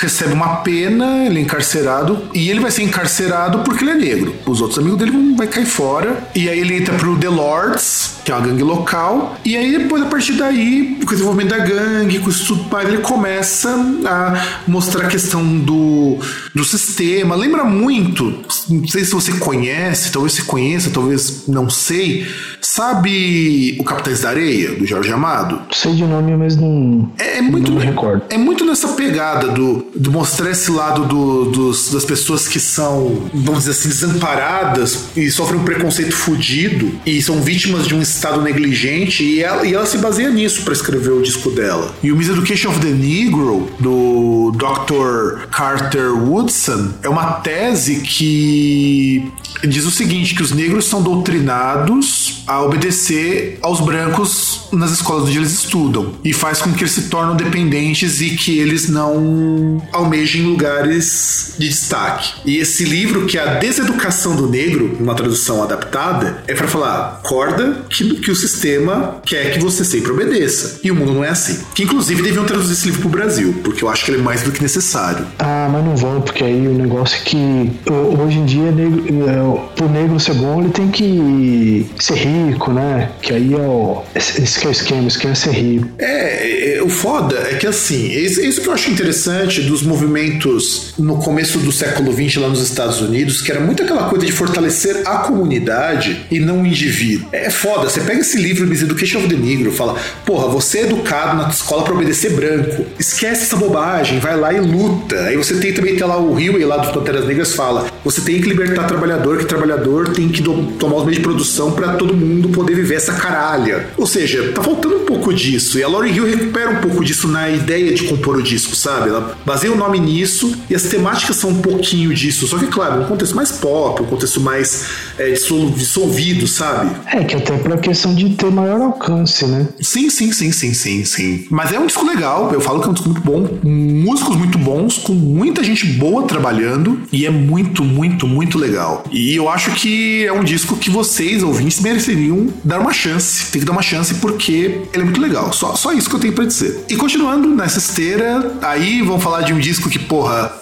recebe uma pena, ele é encarcerado, e ele vai ser encarcerado porque ele é negro. Os outros amigos dele vão vai cair fora. E aí ele entra pro The Lords, que é uma gangue local. E aí, depois, a partir daí, com o desenvolvimento da gangue, com isso tudo, ele começa a mostrar a questão do, do sistema. Lembra muito, não sei se você conhece, talvez você conheça, talvez não sei. Sabe o Capitães da Areia, do Jorge Amado? Sei de nome, mas não. É, é muito, não me recordo. É muito nessa pegada do, do mostrar esse lado do, dos, das pessoas que são, vamos dizer assim, desamparadas e sofrem um preconceito fudido e são vítimas de um estado negligente e ela, e ela se baseia nisso para escrever o disco dela. E o Miseducation of the Negro, do Dr. Carter Woodson, é uma tese que diz o seguinte: que os negros são doutrinados a obedecer aos brancos nas escolas onde eles estudam e faz com que eles se tornem dependentes e que eles não almejem lugares de destaque. E esse livro, que é a Deseducação do Negro, uma tradução adaptada, é para falar: corda que, que o sistema quer que você sempre obedeça. E o mundo não é assim. Que inclusive deviam traduzir esse livro pro Brasil, porque eu acho que ele é mais do que necessário. Ah, mas não vão, porque aí o negócio é que hoje em dia negro, é, pro negro ser bom, ele tem que ser rico, né? Que aí é o. Esse que é o esquema, é ser rico. É, é, o foda é que assim, isso, que eu acho interessante dos movimentos no começo do século XX lá nos Estados Unidos, que era muito aquela coisa de fortalecer a comunidade e não o indivíduo. É foda, você pega esse livro, Miss Education of the Negro, fala, porra, você é educado na escola para obedecer branco. Esquece essa bobagem, vai lá e luta. Aí você tem também, tem lá o Rio e lá dos Panteras Negras fala, você tem que libertar trabalhador, que trabalhador tem que tomar os meios de produção para todo mundo mundo poder viver essa caralha. Ou seja, tá faltando um pouco disso. E a Lauren Hill recupera um pouco disso na ideia de compor o disco, sabe? Ela baseia o nome nisso e as temáticas são um pouquinho disso. Só que, claro, um contexto mais pop, um contexto mais é, dissolvido, sabe? É, que até pra questão de ter maior alcance, né? Sim, sim, sim, sim, sim, sim. Mas é um disco legal, eu falo que é um disco muito bom, músicos muito bons, com muita gente boa trabalhando, e é muito, muito, muito legal. E eu acho que é um disco que vocês, ouvintes, mereceriam dar uma chance. Tem que dar uma chance porque ele é muito legal. Só, só isso que eu tenho pra dizer. E continuando nessa esteira, aí vamos falar de um disco que, porra,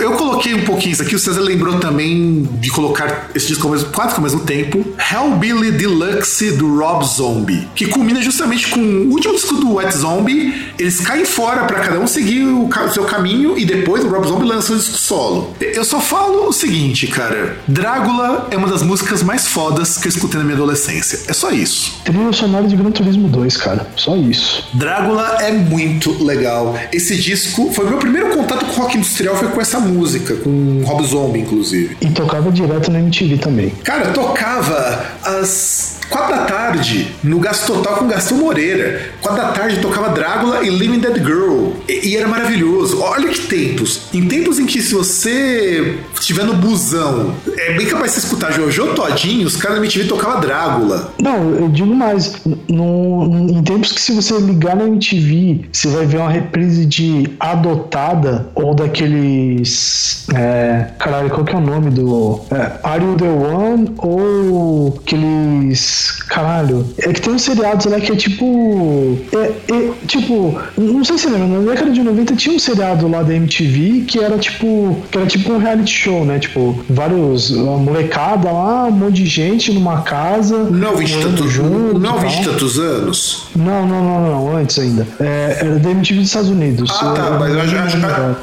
eu coloquei um pouquinho isso aqui, o César lembrou também de colocar esse disco ao mesmo, quase que ao mesmo tempo. Hellbilly Deluxe do Rob Zombie, que culmina justamente com o último disco do Wet Zombie. Eles caem fora para cada um seguir o, seu caminho e depois o Rob Zombie lança o disco solo. Eu só falo o seguinte, cara: Drácula é uma das músicas mais fodas que eu escutei na minha adolescência. É só isso. Trilha sonora de Gran Turismo 2, cara. Só isso. Drácula é muito legal. Esse disco foi meu primeiro contato com rock industrial foi com essa música, com Rob Zombie, inclusive. E tocava direto na MTV também. Cara, tocava as Quatro da tarde, no Gasto Total com Gastão Moreira. Quatro da tarde tocava Drácula e Living Dead Girl. E, e, era maravilhoso. Olha que tempos. Em tempos em que se você estiver no busão, é bem capaz de escutar Jojo Todinho, os caras da MTV tocavam Drácula. Não, eu digo mais. No, em tempos que se você ligar na MTV, você vai ver uma reprise de Adotada ou daqueles... É, caralho, qual que é o nome do... É, Are You The One ou aqueles Caralho. É que tem uns seriados lá que é tipo. É, é, tipo, não sei se lembra, na década de 90 tinha um seriado lá da MTV que era tipo. Que era tipo um reality show, né? Tipo, vários. Uma molecada lá, um monte de gente numa casa. Não, 20 tantos junto, Não, 20 tantos anos? Não, não, não, não, antes ainda. É, era da MTV dos Estados Unidos. Ah, tá, mas eu acho, acho,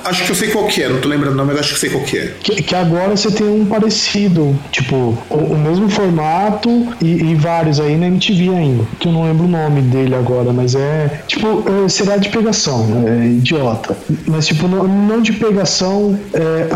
acho, que eu sei qual que é, não tô lembrando não, mas acho que sei qual que é. Que, que agora você tem um parecido, tipo, o, o mesmo formato e, e vários aí na MTV ainda, que eu não lembro o nome dele agora, mas é tipo, é, será de pegação, é idiota. Mas tipo, não, não de pegação é,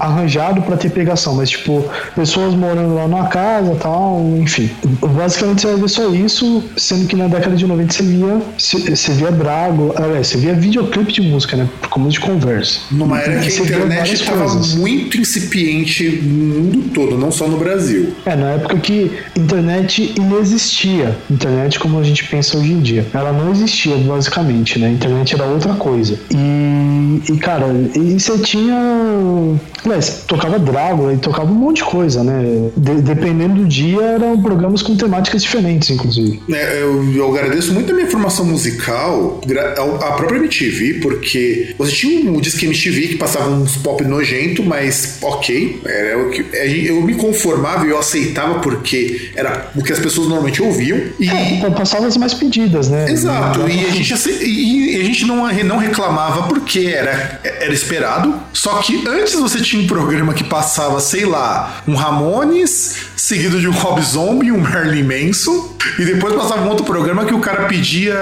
arranjado para ter pegação, mas tipo, pessoas morando lá numa casa tal, enfim. Basicamente você vai ver só isso, sendo que na década de 90 você via, você via Drago, é, você via videoclipe de música, né? Como de conversa. Numa era que a internet estava muito incipiente no mundo todo, não só no Brasil. É, na época que internet existia internet como a gente pensa hoje em dia. Ela não existia, basicamente, né? Internet era outra coisa. E, e cara, e você tinha. Mas, tocava Drácula e tocava um monte de coisa, né? De, dependendo do dia, eram programas com temáticas diferentes, inclusive. É, eu, eu agradeço muito a minha formação musical, a própria MTV, porque você tinha um disco MTV que passava uns pop nojento, mas ok. Era o que, eu me conformava e eu aceitava porque era o que as pessoas normalmente ouviam. E é, passava as mais pedidas, né? Exato. E a gente, e a gente não, não reclamava porque era, era esperado. Só que antes você tinha um programa que passava, sei lá, um Ramones, seguido de um Rob Zombie, um Marilyn Manson. E depois passava um outro programa que o cara pedia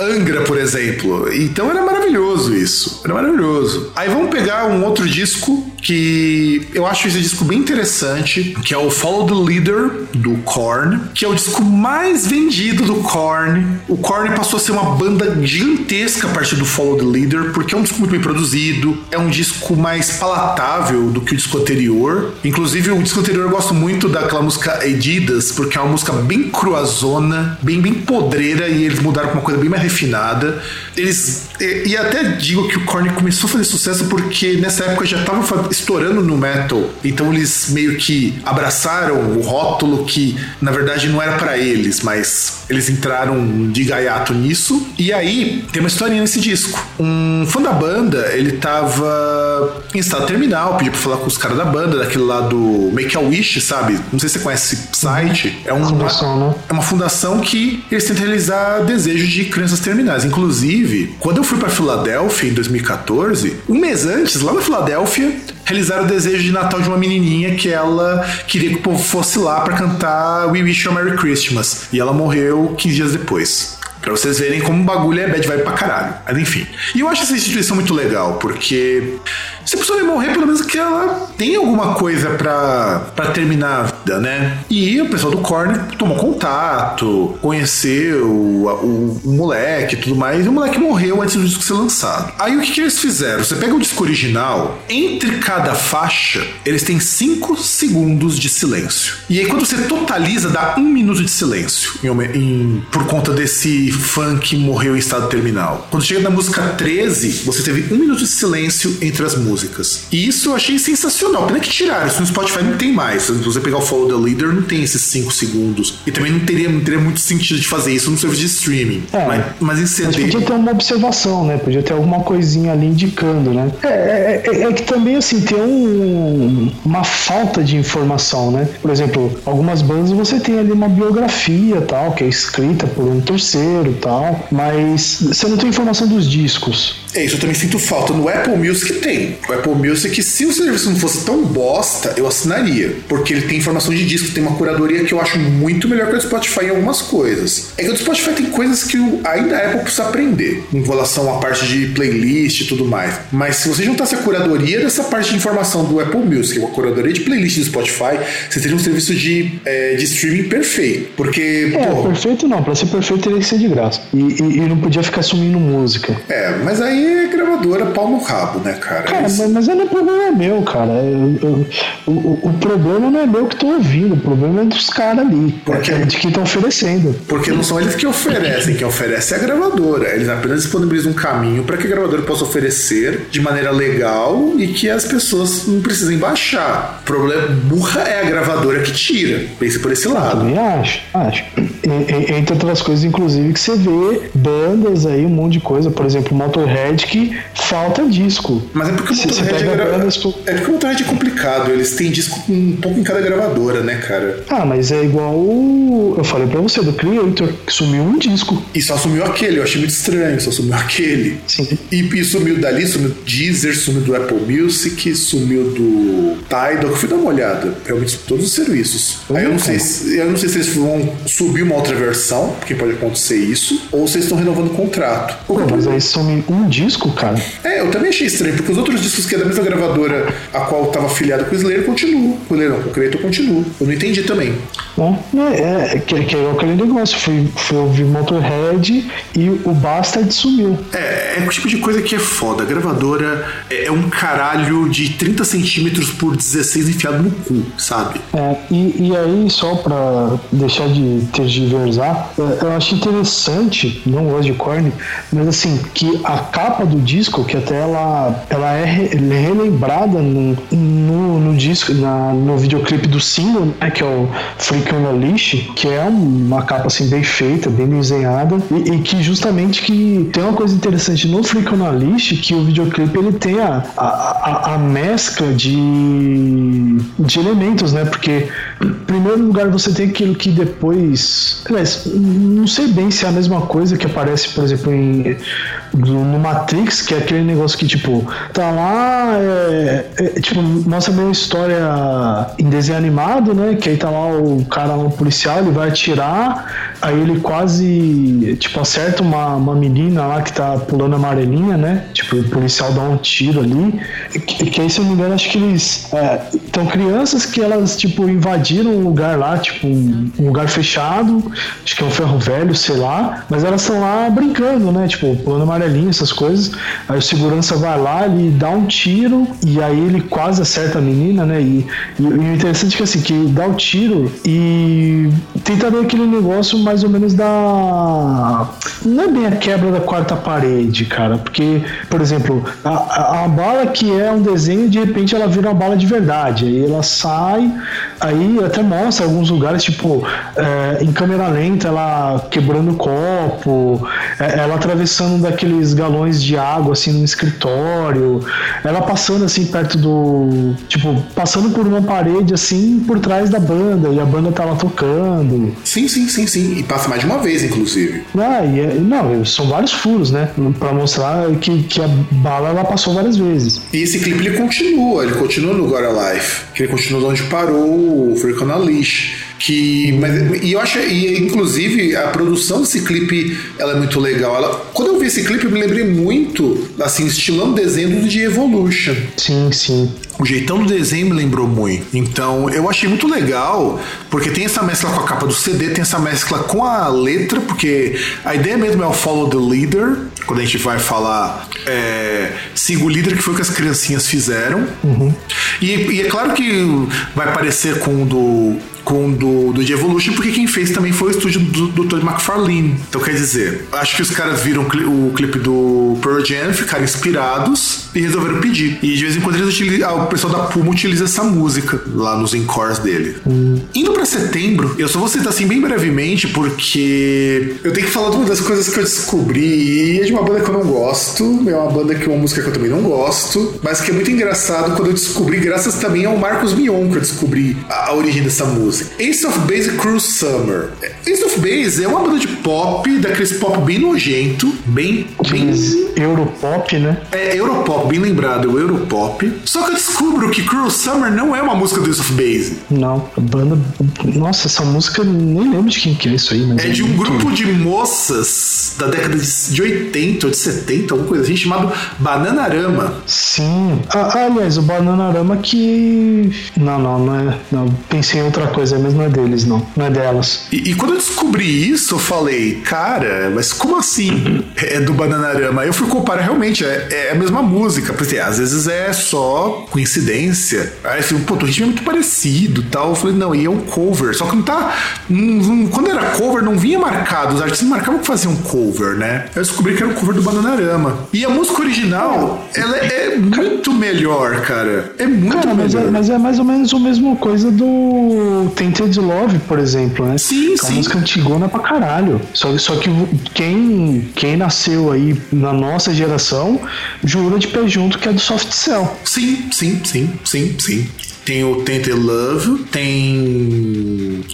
Angra, por exemplo. Então era maravilhoso isso. Era maravilhoso. Aí vamos pegar um outro disco que eu acho esse disco bem interessante, que é o Follow the Leader do Korn, que é o disco mais vendido do Korn. O Korn passou a ser uma banda gigantesca a partir do Follow the Leader, porque é um disco muito bem produzido, é um disco mais palatável do que o disco anterior. Inclusive, o disco anterior eu gosto muito daquela música Edidas, porque é uma música bem cruazona, bem, bem podreira, e eles mudaram pra uma coisa bem mais refinada. Eles. E, e até digo que o Korn começou a fazer sucesso porque nessa época já tava estourando no metal. Então eles meio que abraçaram o rótulo que na verdade não era para eles, mas eles entraram de gaiato nisso. E aí tem uma historinha nesse disco. Um fã da banda, ele tava em estado terminal, pediu pra falar com os caras da banda, daquele lá do Make a Wish, sabe? Não sei se você conhece esse site. É, um, fundação, né? é uma fundação que eles tentam realizar desejos de crianças terminais. Inclusive, quando eu fui para Filadélfia em 2014, um mês antes, lá na Filadélfia, realizaram o desejo de Natal de uma menininha que ela queria que o povo fosse lá para cantar We Wish You a Merry Christmas. E ela morreu 15 dias depois. Pra vocês verem como o bagulho é bad vibe pra caralho. Mas enfim. E eu acho essa instituição muito legal, porque se a pessoa vai morrer, pelo menos que ela tenha alguma coisa pra terminar a vida, né? E o pessoal do Korn tomou contato, conheceu o, o, o moleque e tudo mais, e o moleque morreu antes do disco ser lançado. Aí o que, que eles fizeram? Você pega o disco original, entre cada faixa, eles têm 5 segundos de silêncio. E aí quando você totaliza, dá um minuto de silêncio em, em, por conta desse que morreu em estado terminal. Quando chega na música 13, você teve um minuto de silêncio entre as músicas. E isso eu achei sensacional. Pena que tiraram, isso no Spotify não tem mais. Se você pegar o Follow the Leader, não tem esses 5 segundos. E também não teria, não teria muito sentido de fazer isso no serviço de streaming. É, mas, mas em CD. Mas podia ter uma observação, né? Podia ter alguma coisinha ali indicando, né? É, é, é, é que também, assim, tem um, uma falta de informação, né? Por exemplo, algumas bandas você tem ali uma biografia tal, que é escrita por um terceiro tal, mas você não tem informação dos discos. É, isso eu também sinto falta. No Apple Music tem. O Apple Music, se o serviço não fosse tão bosta, eu assinaria. Porque ele tem informação de disco, tem uma curadoria que eu acho muito melhor que o do Spotify em algumas coisas. É que o do Spotify tem coisas que ainda a Apple precisa aprender, em relação à parte de playlist e tudo mais. Mas se você juntasse a curadoria dessa parte de informação do Apple Music, a curadoria de playlist do Spotify, você teria um serviço de, é, de streaming perfeito. Porque. É, pô, perfeito não. Pra ser perfeito teria que ser de graça. E, e, e não podia ficar sumindo música. É, mas aí é gravadora pau no rabo, né, cara? Cara, mas, mas não é problema meu, cara. Eu, eu, o, o problema não é meu que tô ouvindo, o problema é dos caras ali. Porque, é de quem tá oferecendo. Porque não são eles que oferecem, quem oferece é a gravadora. Eles apenas disponibilizam um caminho para que a gravadora possa oferecer de maneira legal e que as pessoas não precisem baixar. O problema burra é a gravadora que tira. Pense por esse lado. Eu também acho, acho. E, entre outras coisas, inclusive, que você vê bandas aí, um monte de coisa, por exemplo, Motorhead, que falta disco. Mas é porque o Motorhead, é, gra... bandas... é porque o Motorhead é complicado, eles têm disco um pouco em cada gravadora, né, cara? Ah, mas é igual eu falei pra você, do Creator, que sumiu um disco. E só sumiu aquele, eu achei muito estranho, só sumiu aquele. Sim. E, e sumiu dali, sumiu do Deezer, sumiu do Apple Music, sumiu do Tidal, eu fui dar uma olhada, realmente todos os serviços. Aí eu não, sei se, eu não sei se eles vão subir uma outra versão, porque pode acontecer isso, ou se eles estão renovando o contrato. Pô, mas aí some um disco, cara. É, eu também achei estranho, porque os outros discos que é da mesma gravadora a qual estava afiliado com o Slayer continuam. Com o Slayer não, com o Creator continua. Eu não entendi também. É, é que, que é aquele negócio. Fui, fui ouvir Motorhead e o Bastard sumiu. É, é o tipo de coisa que é foda. A gravadora é, é um caralho de 30 centímetros por 16 enfiado no cu, sabe? É, e, e aí, só pra deixar de tergiversar, é, eu acho interessante, não gosto de corne, mas assim, que a capa do disco, que até ela, ela é relembrada no, no, no disco, na, no videoclipe do single, né, que é o Freak on a Leash, que é uma capa assim bem feita, bem desenhada, e, e que justamente que tem uma coisa interessante no Freak on a Leash, que o videoclipe ele tem a, a, a, a mescla de, de elementos, né? Porque, em primeiro lugar, você tem aquilo que depois. Aliás, não sei bem se é a mesma coisa que aparece, por exemplo, em, no Matrix, que é aquele negócio que, tipo, tá lá, é, é, tipo, mostra meio história em desenho animado, né? Que aí tá lá o cara, o policial, ele vai atirar, aí ele quase, tipo, acerta uma, uma menina lá que tá pulando amarelinha, né? Tipo, o policial dá um tiro ali. Que, que aí, se eu não me engano, acho que eles. É, então, crianças que elas, tipo, invadiram um lugar lá, tipo, um, um lugar fechado, acho que é um ferro velho, sei lá, mas elas estão lá brincando, né? Tipo, pulando amarelinha, essas coisas. Aí o segurança vai lá, ele dá um tiro e aí ele quase acerta a menina, né? E, e, o interessante é que assim, que dá o tiro e tenta ver aquele negócio mais ou menos da. Não é bem a quebra da quarta parede, cara. Porque, por exemplo, a, a, a bala que é um desenho, de repente ela vira uma bala de verdade. Aí ela sai, aí até mostra alguns lugares, tipo, é, em câmera lenta, ela quebrando o copo, é, ela atravessando daqueles galões de água assim no escritório, ela passando assim perto do. Tipo, passando por uma parede assim por trás da banda, e a banda tava tocando. Sim, sim, sim, sim. E passa mais de uma vez, inclusive. Ah, e é, não, são vários furos, né? Pra mostrar que, que a bala ela passou várias vezes. E esse clipe ele continua, ele continua no Gora Life, que ele continua onde parou o Freak on a Leash Que, mas, e eu acho, e inclusive a produção desse clipe ela é muito legal. Ela, quando eu vi esse clipe, eu me lembrei muito, assim, estilão desenho de Evolution. Sim, sim. O jeitão do desenho me lembrou muito. Então, eu achei muito legal, porque tem essa mescla com a capa do CD, tem essa mescla com a letra, porque a ideia mesmo é o follow the leader, quando a gente vai falar é, siga o líder, que foi o que as criancinhas fizeram. Uhum. E, e, é claro que vai parecer com o do com do, do The Evolution, porque quem fez também foi o estúdio do, do Tony McFarlane. Então quer dizer, acho que os caras viram o clipe do Pearl Jam, ficaram inspirados e resolveram pedir. E de vez em quando eles utilizam, o pessoal da Puma utiliza essa música lá nos encores dele. Hum. Indo para setembro, eu só vou citar assim bem brevemente, porque eu tenho que falar de uma das coisas que eu descobri, e é de uma banda que eu não gosto, é uma banda que é uma música que eu também não gosto, mas que é muito engraçado quando eu descobri, graças também ao Marcos Mion, que eu descobri a, a origem dessa música. Ace of Base Cruel Summer. Ace of Base é uma banda de pop, daqueles pop bem nojento, bem. bem... Europop, né? É, Europop, bem lembrado, o Europop. Só que eu descubro que Cruel Summer não é uma música do Ace of Base. Não, a banda. Nossa, essa música nem lembro de quem que é isso aí, mas. É, é de um grupo de moças da década de 80 ou de 70, alguma coisa assim, chamado Bananarama. Sim. Ah, aliás, o Bananarama que. Não, não, não é. Não, pensei em outra coisa, mas não é deles, não. Não é delas. E, e quando eu descobri isso, eu falei, cara, mas como assim é do Bananarama? Aí eu fui comparar, realmente, é, é a mesma música. Porque às vezes é só coincidência. Aí eu falei, pô, o ritmo é muito parecido tal. Eu falei, não, e é um cover. Só que não tá. Não, quando era cover, não vinha marcado. Os artistas marcavam que faziam cover, né? Eu descobri que era o cover do Bananarama. E a música original, ela é muito melhor, cara. É muito cara, melhor. Mas é, mas é mais ou menos a mesma coisa do Tainted Love, por exemplo, né? Sim, que é uma música antigona pra caralho. Só, só que quem, quem nasceu aí na nossa geração jura de pé junto que é do Soft Cell. Sim, sim, sim, sim, sim. Tem o Tainted Love, tem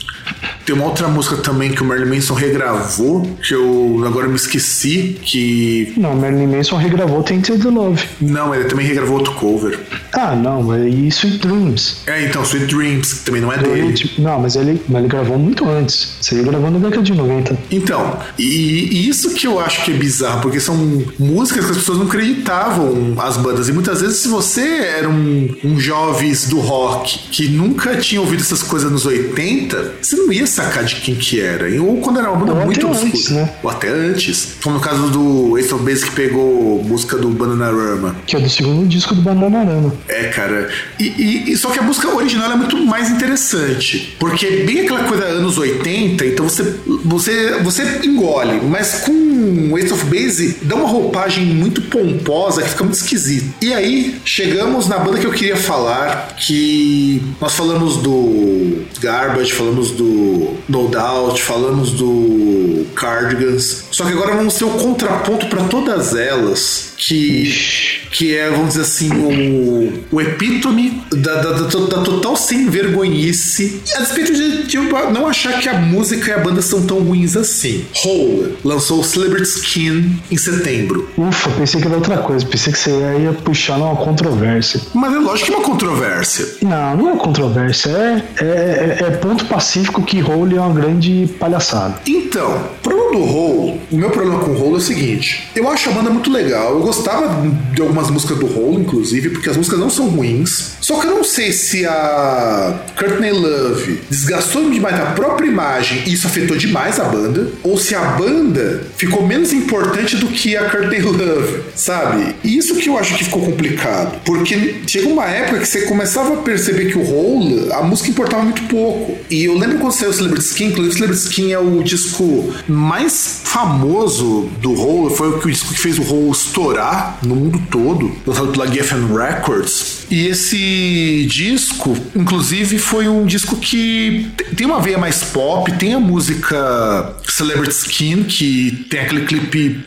tem uma outra música também que o Marilyn Manson regravou, que eu agora me esqueci, que... Não, Marilyn Manson regravou Tainted Love. Não, ele também regravou outro cover. Ah, não, mas e Sweet Dreams? É, então, Sweet Dreams, que também não é dele. Não, mas ele, mas ele gravou muito antes. Você ia gravando na década de 90. Então, e, e, isso que eu acho que é bizarro, porque são músicas que as pessoas não acreditavam as bandas. E muitas vezes, se você era um, um jovens do rock que nunca tinha ouvido essas coisas nos 80, você não ia sacar de quem que era. Ou quando era uma banda Ou muito obscura. antes, né? Ou até antes. Como no caso do Ace of Base que pegou música do Bananarama. Que é do segundo disco do Bananarama. É, cara. E, e- e só que a música original é muito mais interessante. Porque é bem aquela coisa anos 80, então você, você, você engole. Mas com Ace of Base dá uma roupagem muito pomposa que fica muito esquisito. E aí chegamos na banda que eu queria falar, que nós falamos do Garbage, falamos do No Doubt, falamos do Cardigans. Só que agora vamos ter o contraponto para todas elas, que, que é, vamos dizer assim, o, o epítome da, da, da, da total sem vergonhice. A despeito de, de eu não achar que a música e a banda são tão ruins assim. Hole lançou Celebrity Skin em setembro. Ufa, pensei que era outra coisa. Pensei que você ia puxar numa controvérsia. Mas é lógico que é uma controvérsia. Não, não é controvérsia. É, é, é- é ponto pacífico que Hole é uma grande palhaçada. Então, problema do Hole, o meu problema com o Hole é o seguinte: eu acho a banda muito legal, eu gostava de algumas músicas do Hole, inclusive, porque as músicas não são ruins. Só que eu não sei se a Courtney Love desgastou demais a própria imagem e isso afetou demais a banda, ou se a banda ficou menos importante do que a Courtney Love, sabe? E isso que eu acho que ficou complicado, porque chega uma época que você começava a perceber que o Hole, a música importava muito pouco. E eu lembro quando o Celebrity Skin, inclusive o Celebrity Skin é o disco mais famoso do Hole, foi o disco que fez o Hole estourar no mundo todo, lançado pela Geffen Records. E esse disco, inclusive, foi um disco que te- tem uma veia mais pop, tem a música Celebrity Skin, que tem aquele clipe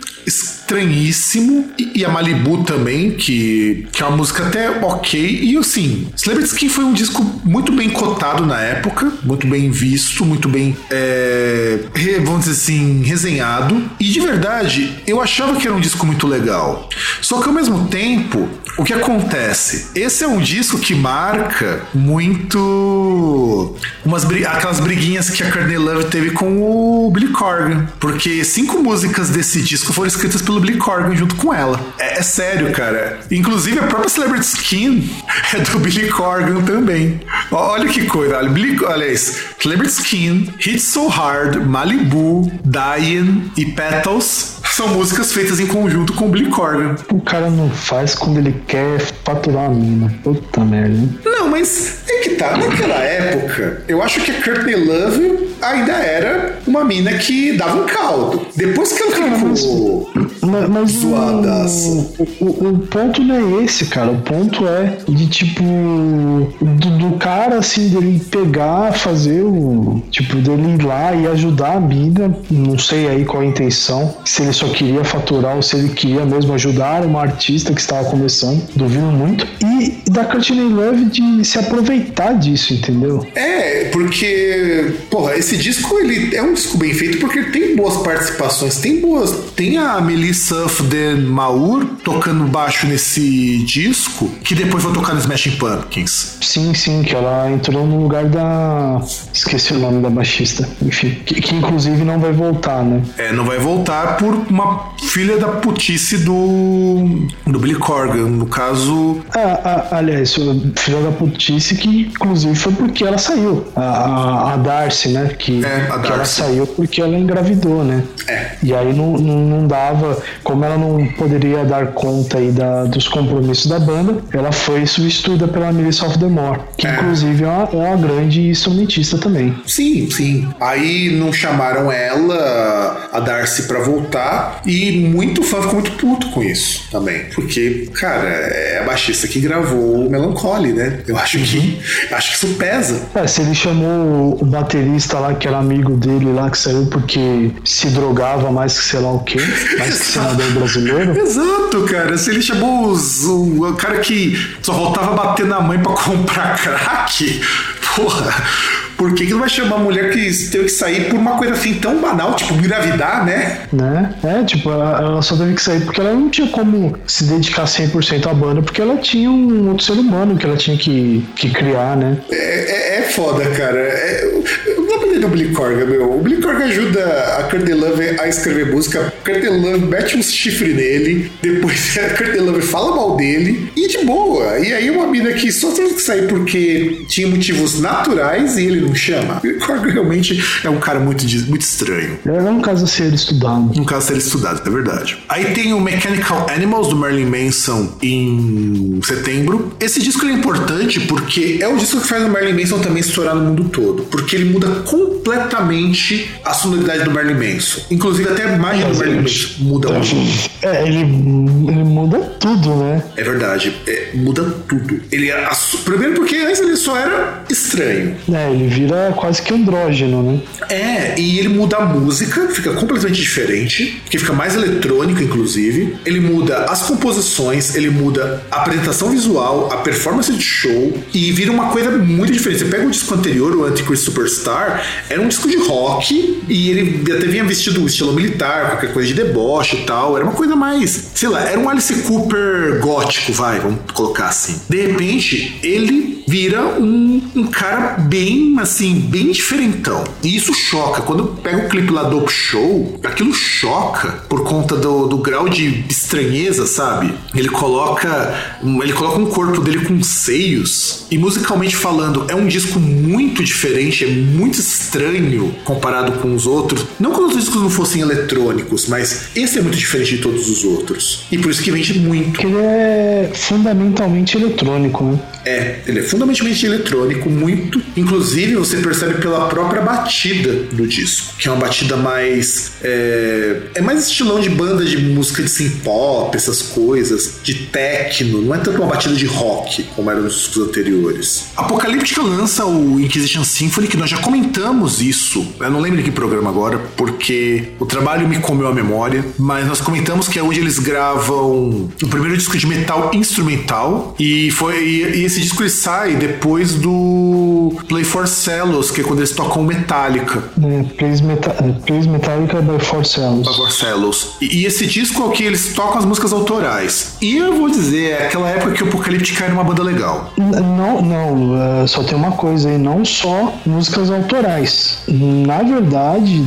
estranhíssimo. E, e, a Malibu também, que, que é uma música até ok. E assim, Celebrity Skin foi um disco muito bem cotado na época, muito bem visto, muito bem, é, vamos dizer assim, resenhado. E de verdade, eu achava que era um disco muito legal. Só que ao mesmo tempo, o que acontece? Esse é um disco que marca muito umas aquelas briguinhas que a Courtney Love teve com o Billy Corgan, porque cinco músicas desse disco foram escritas pelo Billy Corgan junto com ela. É, é sério, cara. Inclusive a própria Celebrity Skin é do Billy Corgan também. Olha que coisa. Olha, Billy, olha isso. Celebrity Skin, Hit So Hard, Malibu, Diane e Petals são músicas feitas em conjunto com o Billy Corgan. O cara não faz quando ele quer faturar a mina. Puta merda. Não, mas é que tá. Naquela época, eu acho que a Courtney Love ainda era uma mina que dava um caldo. Depois que ela ficou mas, mas zoadas. O, o, o, ponto não é esse, cara. O ponto é de tipo. Do, do, cara assim, dele pegar, fazer o. Tipo, dele ir lá e ajudar a mina. Não sei aí qual a intenção. Se ele só queria faturar ou se ele queria mesmo ajudar uma artista que estava começando. Duvido muito. E da Courtney Love de se aproveitar disso, entendeu? É, porque. Porra, esse disco ele é um disco bem feito porque tem boas participações. Tem boas. Tem a Melissa Den Maur tocando baixo nesse disco, que depois vai tocar no Smashing Pumpkins. Sim, sim, que ela entrou no lugar da. Esqueci o nome da baixista. Enfim, que, que inclusive não vai voltar, né? É, não vai voltar por uma filha da putice do. do Billy Corgan. No caso. Ah, ah, aliás, filha da putice que inclusive foi porque ela saiu. A, a, a Darcy, né? Que, é, que ela saiu porque ela engravidou, né? É. E aí não, não, não dava. Como ela não poderia dar conta aí da, dos compromissos da banda, ela foi substituída pela Melissa of the Moore, que é. inclusive é uma, é uma grande instrumentista também. Sim, sim. Aí não chamaram ela, a Darcy, para voltar, e muito fã ficou muito puto com isso também. Porque, cara, é a baixista que gravou o Melancholy, né? Eu acho que uhum. acho que isso pesa. É, se ele chamou o baterista lá, que era amigo dele lá, que saiu porque se drogava mais que sei lá o quê, mais que senador brasileiro. Exato, cara. Se ele chamou os, o, o cara que só voltava a bater na mãe para comprar crack, porra por que, que não vai chamar uma mulher que teve que sair por uma coisa assim tão banal, tipo engravidar, né? Né? É, tipo, ela, ela só teve que sair porque ela não tinha como se dedicar 100% à banda, porque ela tinha um outro ser humano que ela tinha que, que criar, né? É, é, é foda, cara. É, do Billy Corgan, meu. O Billy Corgan ajuda a Love a escrever música, a Courtney Love mete um chifre nele, depois a Love fala mal dele, e de boa. E aí uma mina que só teve que sair porque tinha motivos naturais e ele não chama. O Korg realmente é um cara muito, muito estranho. É um caso a ser estudado. Um caso a ser estudado, é verdade. Aí tem o Mechanical Animals do Marilyn Manson em setembro. Esse disco é importante porque é o disco que faz o Marilyn Manson também estourar no mundo todo. Porque ele muda completamente a sonoridade do Marilyn Manson. Inclusive até a imagem do Marilyn Manson muda é, muito. É, ele, ele muda tudo, né? É verdade. É, muda tudo. Ele é, primeiro porque antes ele só era estranho. É, ele vira quase que andrógeno, né? É, e ele muda a música, fica completamente diferente, que fica mais eletrônica, inclusive. Ele muda as composições, ele muda a apresentação visual, a performance de show, e vira uma coisa muito diferente. Você pega o disco anterior, o Antichrist Superstar, era um disco de rock, e ele até vinha vestido estilo militar, qualquer coisa de deboche e tal. Era uma coisa mais, sei lá, era um Alice Cooper gótico, vai, vamos colocar assim. De repente, ele vira um, um cara bem, assim, bem diferentão. E isso choca. Quando pega o clipe lá do Show, aquilo choca por conta do, do grau de estranheza, sabe? Ele coloca, ele coloca um corpo dele com seios. E musicalmente falando, é um disco muito diferente, é muito estranho comparado com os outros. Não que os discos não fossem eletrônicos, mas esse é muito diferente de todos os outros. E por isso que vende muito. Ele é fundamentalmente eletrônico, né? É, ele é fundamentalmente eletrônico, muito. Inclusive, você percebe pela própria batida do disco, que é uma batida mais. É, é mais estilão de banda de música de synth pop, essas coisas, de techno, não é tanto uma batida de rock como era nos discos anteriores. Apocalíptica lança o Inquisition Symphony, que nós já comentamos isso, eu não lembro de que programa agora, porque o trabalho me comeu a memória, mas nós comentamos que é onde eles gravam o primeiro disco de metal instrumental, e foi e, e esse disco ele sai depois do Play for Cellos, que é quando eles tocam Metallica. É, Please, Meta Please Metallica by Four Cells. By Four Cellos. E, e, esse disco é o que eles tocam as músicas autorais. E eu vou dizer, é aquela época que o Apocalíptica era uma banda legal. Não, não, uh, só tem uma coisa aí, não só músicas autorais. Na verdade,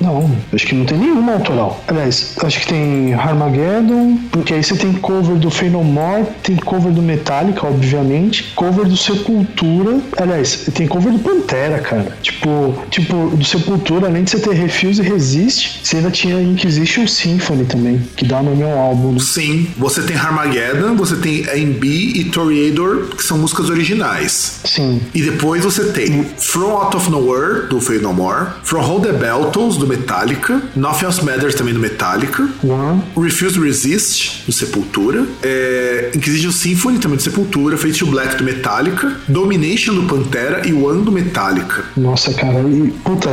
não, acho que não tem nenhuma autoral. Aliás, acho que tem Armageddon, porque aí você tem cover do More, tem cover do Metallica, obviamente, cover do Sepultura. Aliás, tem cover do Pantera, cara. Tipo, tipo do Sepultura, além de você ter Refuse e Resist, você ainda tinha Inquisition Symphony também, que dá nome ao álbum. Né? Sim, você tem Armageddon, você tem AMB e Toreador, que são músicas originais. Sim. E depois você tem From Out of Nowhere, do Fade No More, From Hold the Beltles, do Metallica, Nothing Else Matters, também do Metallica, One. Refuse Resist, do Sepultura, é, Inquisition Symphony, também do Sepultura, Fade to Black, do Metallica, Domination, do Pantera e One, do Metallica. Nossa, cara, e, puta,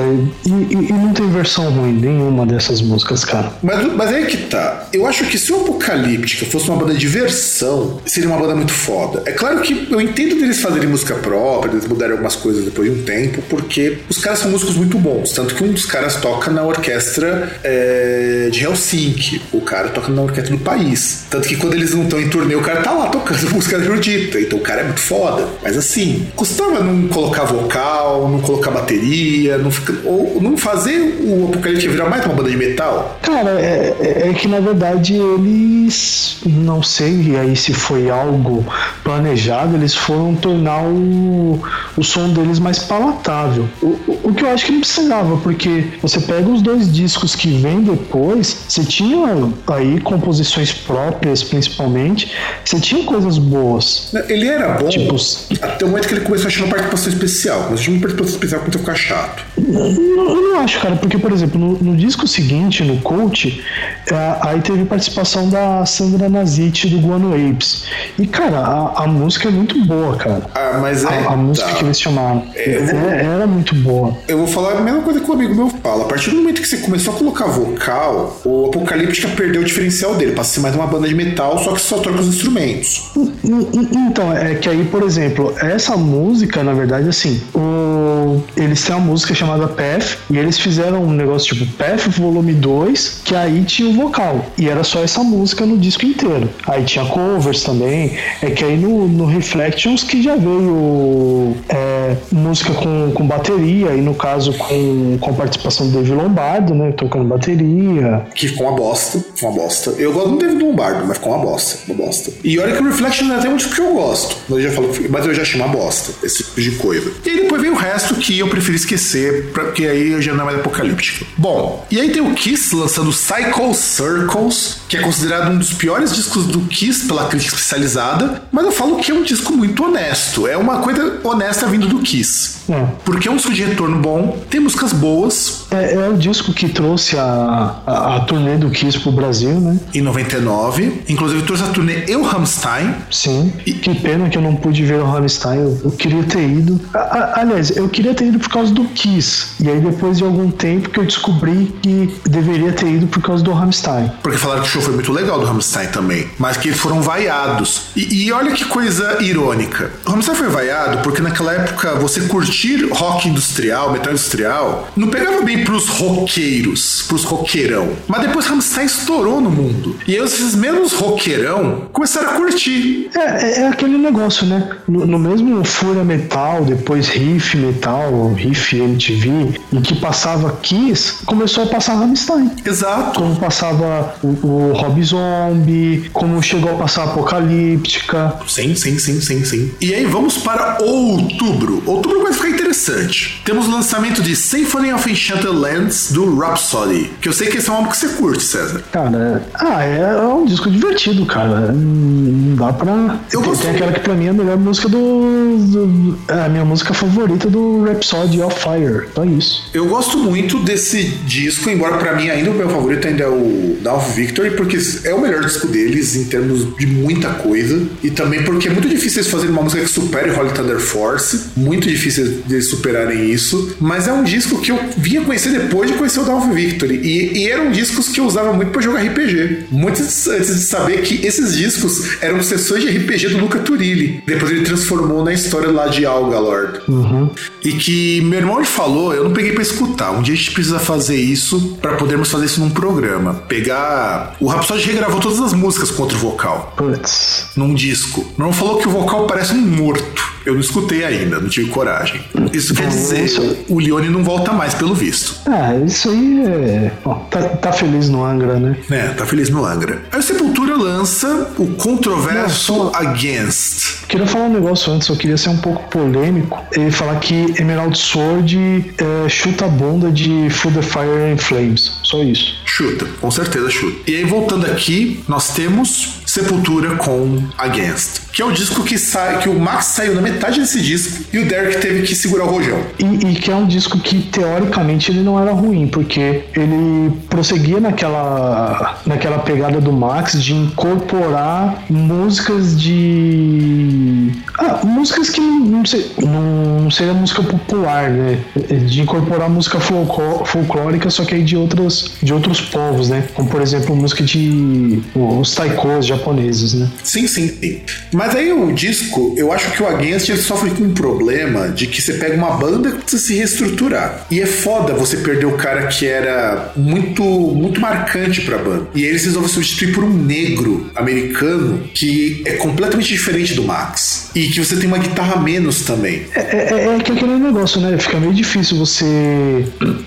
e, e, e não tem versão ruim nenhuma dessas músicas, cara. Mas, mas aí que tá. Eu acho que se o Apocalíptica fosse uma banda de versão, seria uma banda muito foda. É claro que eu entendo deles fazerem música própria, eles mudarem algumas coisas depois de um tempo, porque os caras são músicos muito bons. Tanto que um dos caras toca na orquestra é, de Helsinki, o cara toca na orquestra do país. Tanto que quando eles não estão em turnê, o cara tá lá tocando música erudita. Então o cara é muito foda. Mas assim, costuma não colocar vocal, não colocar bateria, não fica, ou não fazer o Apocalíptica virar mais uma banda de metal. Cara, é, é, é que na verdade eles, não sei aí se foi algo planejado, eles foram tornar o, o som deles mais palatável. O que eu acho que não precisava, porque você pega os dois discos que vem depois, você tinha aí composições próprias, principalmente, você tinha coisas boas. Ele era bom tipo, até o momento que ele começou a chamar participação especial. Mas a participação especial começou a ficar chato. Eu não acho, cara, porque, por exemplo, no, no disco seguinte, no Coach, é, aí teve participação da Sandra Nazit do Guano Apes. E, cara, a, a música é muito boa, cara. Ah, mas é. A, a música tá. que eles chamaram. É, é, era muito boa. Eu vou falar a mesma coisa que o amigo meu fala. A partir do momento que você começou a colocar vocal, o Apocalíptica perdeu o diferencial dele. Passa a ser mais uma banda de metal, só que só troca os instrumentos. Então, é que aí, por exemplo, essa música, na verdade, assim, o... eles têm uma música chamada Path, e eles fizeram um negócio tipo Path Volume 2, que aí tinha o vocal. E era só essa música no disco inteiro. Aí tinha covers também. É que aí no, no Reflections que já veio é, música com, com bateria, e no caso com, com a participação do David Lombardo, né? Tocando bateria. Que ficou uma bosta. Ficou uma bosta. Eu gosto do David Lombardo, mas ficou uma bosta. Uma bosta. E olha que o Reflections é até um tipo que eu gosto. Mas eu já falo, mas eu já achei uma bosta. Esse tipo de coisa. E aí depois vem o resto que eu prefiro esquecer, porque aí já não é mais apocalíptico. Bom, e aí tem o Kiss lançando Cycle Circles, que é considerado um dos piores discos do Kiss pela crítica especializada, mas eu falo que é um disco muito honesto. É uma coisa honesta vindo do Kiss. É. Porque é um disco de retorno bom, tem músicas boas. É, é o disco que trouxe a, a, a turnê do Kiss pro Brasil, né? Em 99. Inclusive trouxe a turnê Eu Rammstein. Sim. E... Que pena que eu não pude ver o Rammstein. Eu, eu queria ter ido. A, aliás, eu queria ter ido por causa do Kiss. E aí depois de algum tempo que eu descobri que deveria ter ido por causa do Rammstein. Porque falaram que o show foi muito legal do Rammstein também. Mas que eles foram vaiados. E, e olha que coisa irônica. O Rammstein foi vaiado porque naquela época você curtir rock industrial, metal industrial, não pegava bem pros roqueiros, pros roqueirão. Mas depois Rammstein estourou no mundo. E aí esses mesmos roqueirão começaram a curtir. É, é, é aquele negócio, né? No, no, mesmo Fúria Metal, depois Riff Metal, Riff MTV, em que passava Kiss, começou a passar Rammstein. Exato. Como passava o, o Rob Zombie, como chegou a passar Apocalíptica. Sim, sim, sim, sim, sim. E aí vamos para outubro. Outubro vai ficar interessante. Temos o lançamento de Symphony of Enchanted Lands do Rhapsody, que eu sei que esse é um álbum que você curte, César. Cara, ah, é, é um disco divertido, cara. Não dá pra. Eu gosto. Tem aquela que pra mim é a melhor música do, do. É a minha música favorita do Rhapsody of Fire. Só isso. Eu gosto muito desse disco, embora pra mim ainda o meu favorito ainda é o Dawn of Victory, porque é o melhor disco deles em termos de muita coisa. E também porque é muito difícil eles fazerem uma música que supere Holy Thunder Force. Muito difícil eles superarem isso. Mas é um disco que eu vinha conhecer depois de conhecer o Dawn of Victory. E, e eram discos que eu usava muito pra jogar RPG. Muito antes de saber que esses discos eram sessões de RPG do Luca Turilli. Depois ele transformou na história lá de Algalord. Uhum. E que meu irmão me falou, eu não peguei pra escutar. Um dia a gente precisa fazer isso pra podermos fazer isso num programa. Pegar. O Rhapsody regravou todas as músicas com outro vocal. Putz. Num disco. Não falou que o vocal parece um morto. Eu não escutei ainda, não tive coragem. Isso quer dizer, isso- o Leone não volta mais, pelo visto. Ah, isso aí é. Ó, tá, tá feliz no Angra, né? É, tá feliz no Angra. Aí o Sepultura lança o controverso Não, só- Against. Queria falar um negócio antes, eu queria ser um pouco polêmico. Ele falar que Emerald Sword é, chuta a bunda de Food the Fire and Flames. Só isso. Chuta, com certeza chuta. E aí, voltando aqui, nós temos Sepultura com Against, que é o disco que sai, que o Max saiu na metade desse disco e o Derek teve que segurar o rojão. E, e que é um disco que teoricamente ele não era ruim, porque ele prosseguia naquela, naquela pegada do Max de incorporar músicas de. Ah, músicas que não, não, sei, não seria música popular, né? De incorporar música folcló- folclórica, só que aí de, outras, de outros povos, né? Como por exemplo música de os taikos japoneses, né? Sim, sim, sim. Mas aí o disco, eu acho que o Against ele sofre com um problema de que você pega uma banda que precisa se reestruturar. E é foda você perder o cara que era muito muito marcante pra banda. E eles resolvem substituir por um negro americano que é completamente diferente do Max. E que você tem uma guitarra menos também. É, é, é que aquele negócio, né? Fica meio difícil você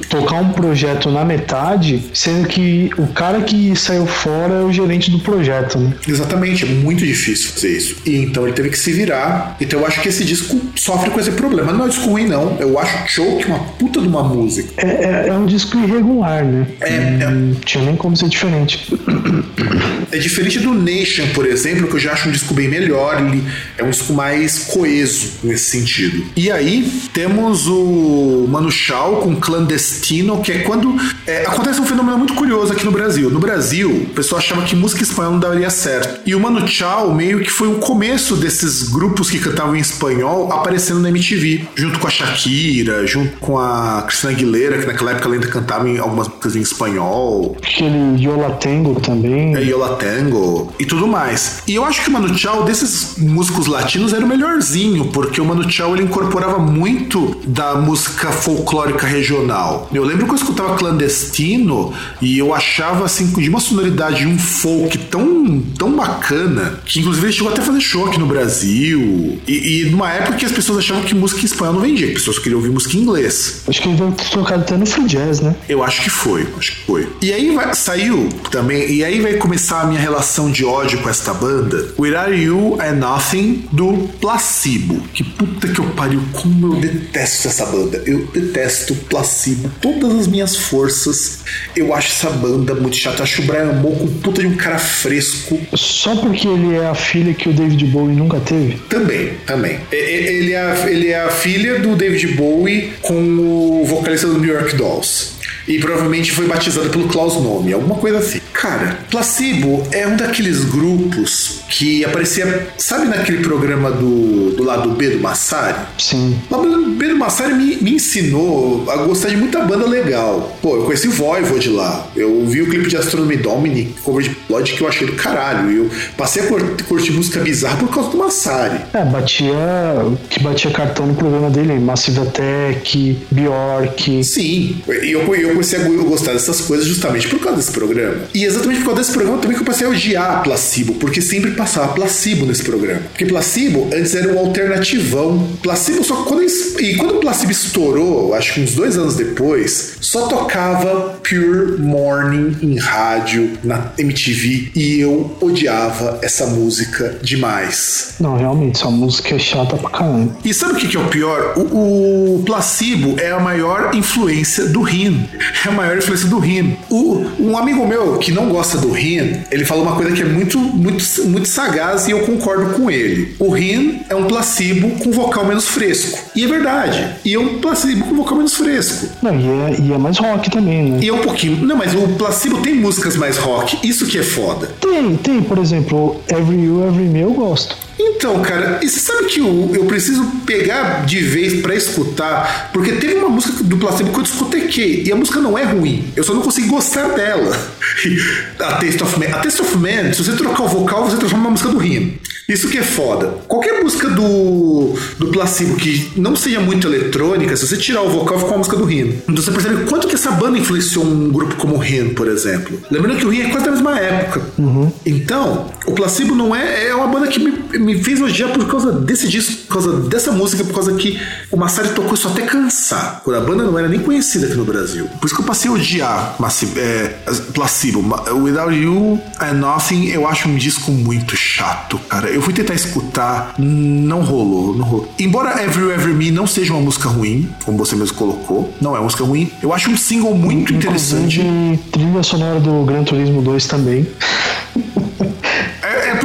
tocar um projeto na metade, sendo que o cara que saiu fora é o gerente do projeto, né? Exatamente, é muito difícil fazer isso. E então ele teve que se virar. Então eu acho que esse disco sofre com esse problema. Não é um disco ruim, não. Eu acho Choke uma puta de uma música. É, é- é um disco irregular, né? É, é- Não tinha nem como ser diferente. É diferente do Nation, por exemplo, que eu já acho um disco bem melhor. Ele é um disco mais coeso nesse sentido. E aí temos o Manu Chao com Clandestino, que é quando. é, acontece um fenômeno muito curioso aqui no Brasil. No Brasil, o pessoal achava que música espanhola não daria certo. E o Manu Chao meio que foi o começo desses grupos que cantavam em espanhol aparecendo na MTV, junto com a Shakira, junto com a Cristina Aguilera, que naquela época ela ainda cantava em algumas músicas em espanhol. Aquele Yola Tango também. É, Yola Tango e tudo mais. E eu acho que o Manu Chao, desses músicos latinos, era o melhorzinho, porque o Manu Chao ele incorporava muito da música folclórica regional. Eu lembro que eu escutava Clandestino e eu achava assim, de uma sonoridade, um folk tão, tão bacana, que inclusive ele chegou até a fazer show aqui no Brasil. E, e numa época que as pessoas achavam que música em espanhol não vendia, que as pessoas queriam ouvir música em inglês. Acho que ele veio tocado até no Free Jazz, né? Eu acho que foi, acho que foi. E aí vai- saiu também, e aí vai começar a minha relação de ódio com esta banda. Where Are You and Nothing do Placebo. Que puta que eu pariu, como eu detesto essa banda. Eu detesto Placebo, todas as minhas forças. Eu acho essa banda muito chata. Eu acho o Brian Molko um puta de um cara fresco. Só porque ele é a filha que o David Bowie nunca teve. Também, também. Ele é, ele é a filha do David Bowie com o vocalista do New York Dolls. E provavelmente foi batizado pelo Klaus Nome, alguma coisa assim. Cara, Placebo é um daqueles grupos que aparecia, sabe naquele programa do, do lado B do Massari? Sim. O Pedro Massari me, me ensinou a gostar de muita banda legal. Pô, eu conheci o Voivod lá. Eu vi o clipe de Astronomy Dominic, cover de Blood, que eu achei do caralho. E eu passei a cur- curtir música bizarra por causa do Massari. É, batia. Que batia cartão no programa dele, Massive Attack, Bjork. Sim, e eu, eu comecei a go- gostar dessas coisas justamente por causa desse programa. E exatamente por causa desse programa também que eu passei a odiar Placebo, porque sempre passava Placebo nesse programa. Porque Placebo antes era um alternativão. Placebo só quando. E quando o Placebo estourou, acho que uns dois anos depois, só tocava Pure Morning em rádio, na MTV, e eu odiava essa música demais. Não, realmente, essa música é chata pra caramba. E sabe o que, que é o pior? O, o Placebo é a maior influência do Rin. É a maior influência do Rin. O, um amigo meu que não gosta do Rin, ele falou uma coisa que é muito, muito, muito sagaz e eu concordo com ele. O Rin é um placebo com vocal menos fresco. E é verdade. E é um placebo com vocal menos fresco. Não, e é, e é mais rock também, né? E é um pouquinho. Não, mas o placebo tem músicas mais rock. Isso que é foda. Tem, tem, por exemplo, Every You, Every Me eu gosto. Então, cara, e sabe que eu, eu preciso pegar de vez pra escutar, porque teve uma música do Placebo que eu discotequei, e a música não é ruim, eu só não consegui gostar dela. a Taste of Man. A Taste of Man, se você trocar o vocal, você transforma uma música do Rim. Isso que é foda. Qualquer música do, do Placebo que não seja muito eletrônica, se você tirar o vocal, fica uma música do Rim. Então você percebe quanto que essa banda influenciou um grupo como o Rim, por exemplo. Lembrando que o Rim é quase da mesma época. Uhum. Então, o Placebo não é. É uma banda que me, me fez odiar por causa desse disco, por causa dessa música, por causa que o Massari tocou isso até cansar. Quando a banda não era nem conhecida aqui no Brasil. Por isso que eu passei a odiar Massi, é, Placebo. Without You and Nothing, eu acho um disco muito chato, cara. Eu fui tentar escutar, não rolou, não rolou. Embora Every Ever Me não seja uma música ruim, como você mesmo colocou, não é uma música ruim, eu acho um single muito interessante. Inclusive, trilha sonora do Gran Turismo 2 também.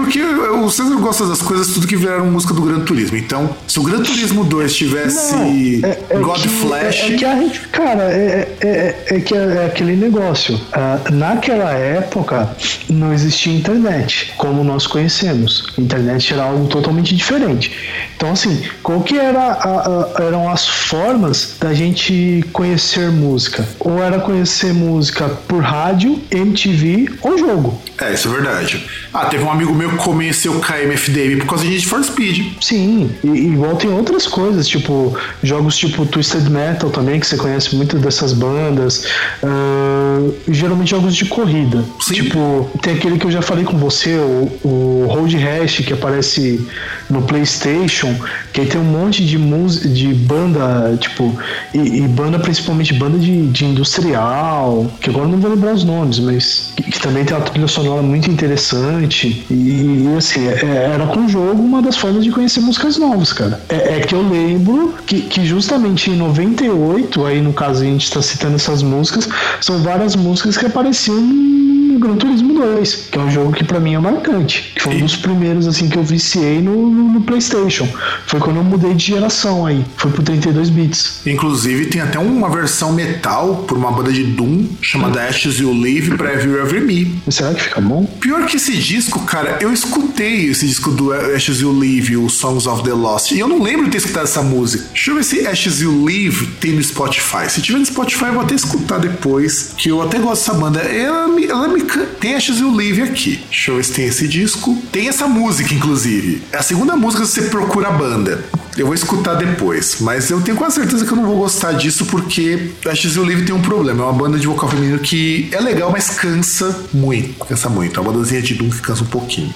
Porque o César gosta das coisas tudo que viraram música do Gran Turismo. Então, se o Gran Turismo 2 tivesse Não, é- é God que- Flash. É, é que a gente, cara, é, é, é- é que é, é aquele negócio. Ah, naquela época não existia internet, como nós conhecemos. Internet era algo totalmente diferente. Então, assim, qual que era a- a- eram as formas da gente conhecer música? Ou era conhecer música por rádio, MTV ou jogo. É, isso é verdade. Ah, teve um amigo meu conheceu o KMFDM por causa de Need for Speed. Sim, e, e igual tem outras coisas, tipo jogos tipo Twisted Metal também, que você conhece muito dessas bandas. ah, geralmente jogos de corrida. Sim. Tipo, tem aquele que eu já falei com você, o, o Road Rash, que aparece no PlayStation, que aí tem um monte de música, de banda, tipo, e, e banda principalmente banda de, de industrial, que agora não vou lembrar os nomes, mas que, que também tem uma trilha sonora muito interessante. E, e, assim, é- era com o jogo uma das formas de conhecer músicas novas, cara. É, é que eu lembro que, que justamente em 98, aí no caso a gente está citando essas músicas, são várias músicas que apareciam no Gran Turismo 2, que é um jogo que pra mim é marcante. Que foi um dos primeiros assim que eu viciei no, no- no PlayStation. Foi quando eu mudei de geração aí. Foi pro 32 bits. Inclusive, tem até uma versão metal por uma banda de Doom chamada Ashes You Live pra Every Ever Me. Mas será que fica bom? Pior que esse disco, cara, eu escutei esse disco do Ashes You Live, o Songs of the Lost, e eu não lembro de ter escutado essa música. Deixa eu ver se Ashes You Live tem no Spotify. Se tiver no Spotify, eu vou até escutar depois, que eu até gosto dessa banda. Ela me, ela me tem Ashes You Live aqui. Deixa eu ver se tem esse disco. Tem essa música, inclusive. É a segunda música que você procura a banda. Eu vou escutar depois, mas eu tenho quase certeza que eu não vou gostar disso porque Ashes You Live tem um problema. É uma banda de vocal feminino que é legal, mas cansa muito. Cansa muito. É uma bandazinha de Doom que cansa um pouquinho.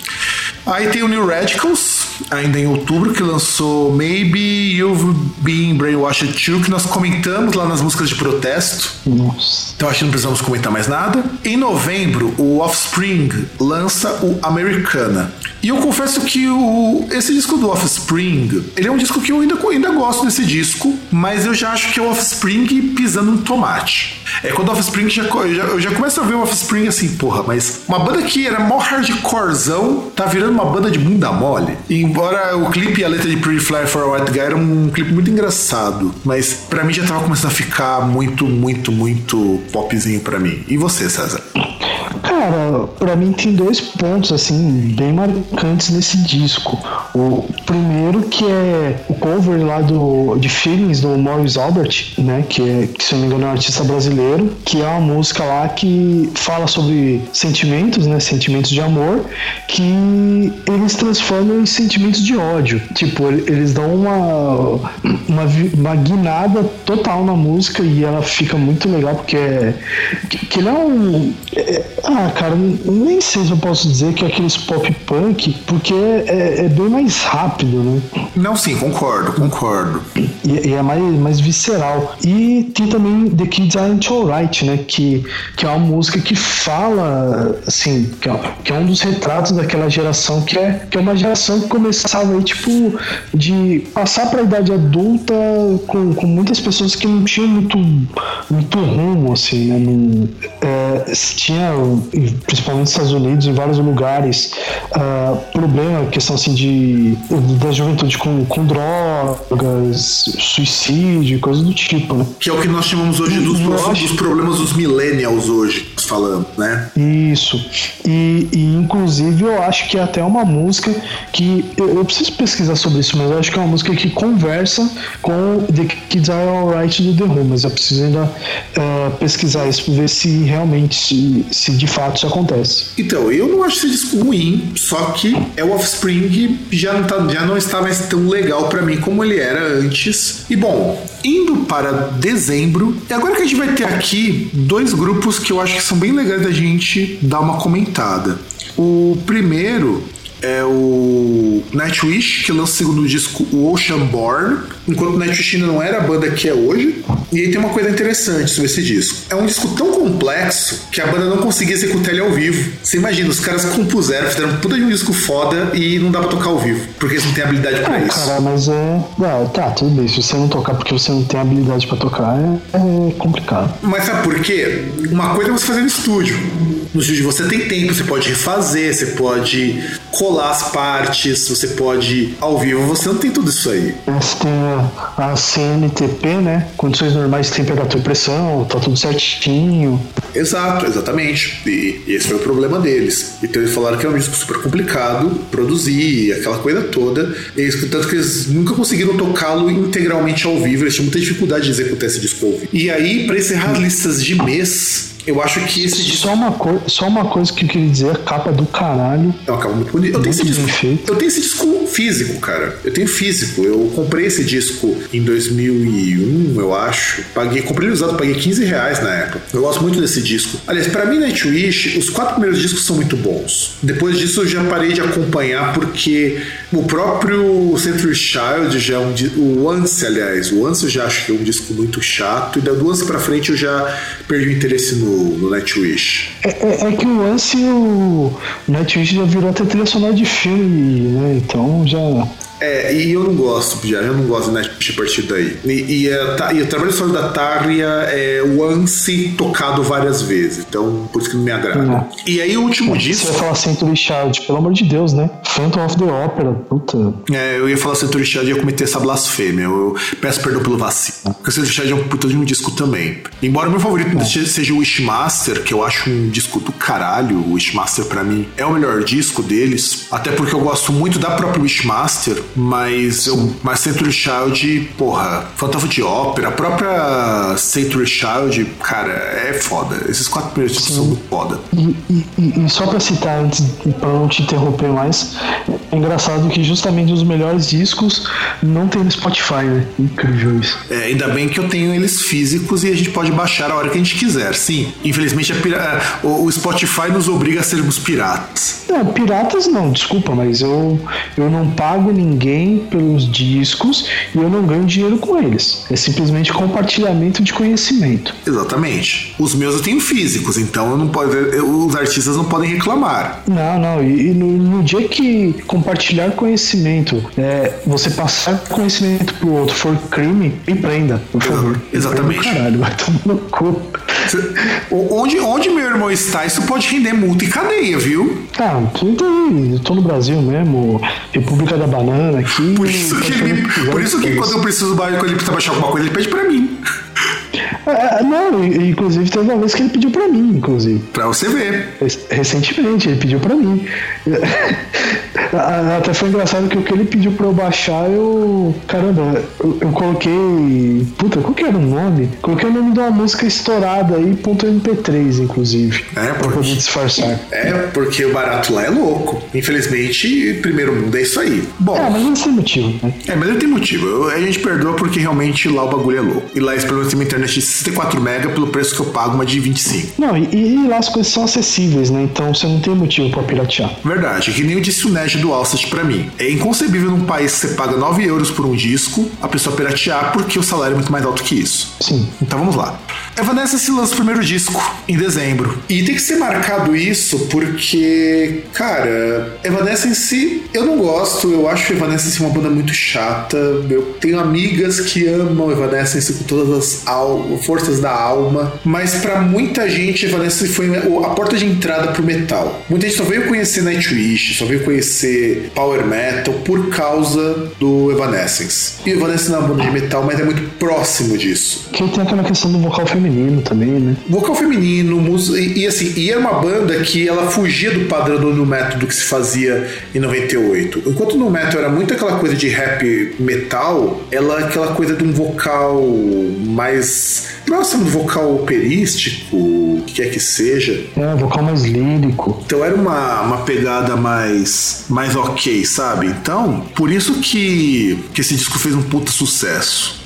Aí tem o New Radicals, ainda em outubro, que lançou Maybe You've Been Brainwashed Too, que nós comentamos lá nas músicas de protesto. Nossa. Então acho que não precisamos comentar mais nada. Em novembro, o Offspring lança o Americana. E eu confesso que o, esse disco do Offspring, ele é um disco que eu ainda, ainda gosto desse disco, mas eu já acho que é o Offspring pisando no tomate. É quando o Offspring já, eu já, eu já começo a ver o Offspring assim, porra, mas uma banda que era mó hardcorezão, tá virando uma banda de bunda mole. E embora o clipe e a letra de Pretty Fly for a White Guy era um clipe muito engraçado, mas pra mim já tava começando a ficar muito, muito, muito popzinho pra mim. E você, César? Cara, pra mim tem dois pontos assim bem marcantes nesse disco. O primeiro que é o cover lá do de Feelings do Maurice Albert, né, que é, que se eu não me engano é um artista brasileiro, que é uma música lá que fala sobre sentimentos, né, sentimentos de amor, que eles transformam em sentimentos de ódio. Tipo, ele- eles dão uma uma, uma guinada total na música e ela fica muito legal porque é que, que ele é um é- ah, cara, nem sei se eu posso dizer que é aqueles pop punk, porque é, é bem mais rápido, né? Não, sim, concordo, concordo. E, e, é mais, mais visceral. E tem também The Kids Aren't Alright, né? Que, que é uma música que fala, assim, que é, que é um dos retratos daquela geração que é, que é uma geração que começava aí, tipo, de passar para a idade adulta com, com muitas pessoas que não tinham muito, muito rumo, assim, né? Não, é, tinha, principalmente nos Estados Unidos, em vários lugares, uh, problema, questão assim de da juventude com, com drogas, suicídio, coisas do tipo, né? Que é o que nós chamamos hoje dos, dos problemas dos millennials hoje, falando, né? Isso. E, e, inclusive eu acho que é até uma música que eu, eu, preciso pesquisar sobre isso, mas eu acho que é uma música que conversa com The Kids Are Alright do The Who, mas eu preciso ainda uh, pesquisar isso para ver se realmente, se, se de fato isso acontece. Então, eu não acho esse disco ruim, só que é o Offspring já não, tá, já não está mais tão legal para mim como ele era antes. E bom, indo para dezembro, e agora que a gente vai ter aqui dois grupos que eu acho que são bem legais da gente dar uma comentada. O primeiro é o Nightwish, que lança o segundo disco, o Oceanborn, enquanto o Nightwish ainda não era a banda que é hoje. E aí tem uma coisa interessante sobre esse disco. É um disco tão complexo que a banda não conseguia executar ele ao vivo. Você imagina, os caras compuseram, fizeram puta de um disco foda e não dá pra tocar ao vivo, porque eles não têm habilidade pra ah, isso. Cara, mas é. Não, tá, tudo bem. Se você não tocar porque você não tem habilidade pra tocar, é, é complicado. Mas sabe por quê? Uma coisa é você fazer no estúdio. No estúdio você tem tempo, você pode refazer, você pode colar as partes, você pode ao vivo, você não tem tudo isso aí. Você tem a, CNTP, né? Condições normais de temperatura e pressão, tá tudo certinho. Exato, exatamente. E, e esse foi o problema deles. Então eles falaram que é um disco super complicado produzir, aquela coisa toda. E, tanto que eles nunca conseguiram tocá-lo integralmente ao vivo, eles tinham muita dificuldade de executar esse disco ao vivo. E aí, para encerrar as listas de mês, eu acho que esse disco. Só uma, só uma coisa que eu queria dizer: capa do caralho. É uma capa muito bonita. Eu tenho esse disco. Feito. Eu tenho esse disco físico, cara. Eu tenho físico. Eu comprei esse disco em 2001, eu acho. Paguei, comprei ele usado, paguei 15 reais na época. Eu gosto muito desse disco. Aliás, para mim, Nightwish, os quatro primeiros discos são muito bons. Depois disso, eu já parei de acompanhar porque o próprio Century Child já é um. O Once, aliás, o Once eu já acho que é um disco muito chato. E do Once pra frente eu já perdi o interesse no no. É, é, é, que o lance o Nightwish já virou até trilha sonora de filme, né? Então já. É, e eu não gosto, já, eu não gosto de Nightwish a partir daí. E, e, a, e o trabalho solo da Tarja é o Anse tocado várias vezes, então por isso que não me agrada. E aí o último disco. Você vai falar Century Child, pelo amor de Deus, né? Phantom of the Opera, puta. É, eu ia falar Century Child e ia cometer essa blasfêmia. Eu, peço perdão pelo vacilo. Porque Century Child é um puta de um disco também. Embora o meu favorito é. seja o Wishmaster, que eu acho um disco do caralho, o Wishmaster para mim é o melhor disco deles, até porque eu gosto muito da própria Wishmaster mas eu, mas Century Child, porra, of the Opera, a própria Century Child, cara, é foda. Esses quatro primeiros discos são muito foda. E, e, e, só pra citar antes, pra não te interromper mais, é engraçado que justamente os melhores discos não tem no Spotify, né? Incrível isso. É, ainda bem que eu tenho eles físicos e a gente pode baixar a hora que a gente quiser. Sim, infelizmente a pira... o Spotify nos obriga a sermos piratas. Não, piratas não, desculpa, mas eu, eu não pago ninguém ninguém pelos discos e eu não ganho dinheiro com eles. É simplesmente compartilhamento de conhecimento. Exatamente. Os meus eu tenho físicos, então eu não pode, os artistas não podem reclamar. Não, não. E, e no, no, dia que compartilhar conhecimento, é, você passar conhecimento pro outro for crime, me prenda, por favor. Exatamente. Caralho, vai tomar no cu. Onde, onde meu irmão está, isso pode render multa e cadeia, viu? Ah, eu tô no Brasil mesmo, República da Banana aqui. Por isso que, ele, por isso que quando eu preciso quando ele precisa baixar alguma coisa, ele pede pra mim. É, não, inclusive teve uma vez que ele pediu pra mim, inclusive. Pra você ver. Recentemente, ele pediu pra mim. Até foi engraçado que o que ele pediu pra eu baixar, eu. Caramba, eu, eu coloquei. Puta, qual que era o nome? Coloquei o nome de uma música estourada aí, ponto MP3, inclusive. É, pra porque... poder disfarçar. É, porque o barato lá é louco. Infelizmente, primeiro mundo é isso aí. Bom. É, mas não tem motivo, né? É, mas não tem motivo. Eu, a gente perdoa porque realmente lá o bagulho é louco. E lá, pelo menos, tem uma internet de 64 mega pelo preço que eu pago, uma de 25. Não, e, e lá as coisas são acessíveis, né? Então você não tem motivo pra piratear. Verdade. Que nem eu disse o Ned do Alcest para mim. É inconcebível num país que você paga 9 euros por um disco, a pessoa piratear porque o salário é muito mais alto que isso. Sim. Então vamos lá. Evanescence lança o primeiro disco em dezembro. E tem que ser marcado isso porque, cara, Evanescence eu não gosto, eu acho Evanescence uma banda muito chata. Eu tenho amigas que amam Evanescence com todas as forças da alma, mas para muita gente Evanescence foi a porta de entrada pro metal. Muita gente só veio conhecer Nightwish, só veio conhecer Power Metal por causa do Evanescence. E Evanescence não é uma banda de metal, mas é muito próximo disso. Que tem aquela questão do vocal feminino também, né? Vocal feminino, música, e, e, assim, e era uma banda que ela fugia do padrão do método que se fazia em 98. Enquanto no metal era muito aquela coisa de rap metal, ela é aquela coisa de um vocal mais próximo do vocal operístico, o que quer que seja. É, vocal mais lírico. Então era uma, uma pegada mais, mais ok, sabe? Então, por isso que, que esse disco fez um puta sucesso.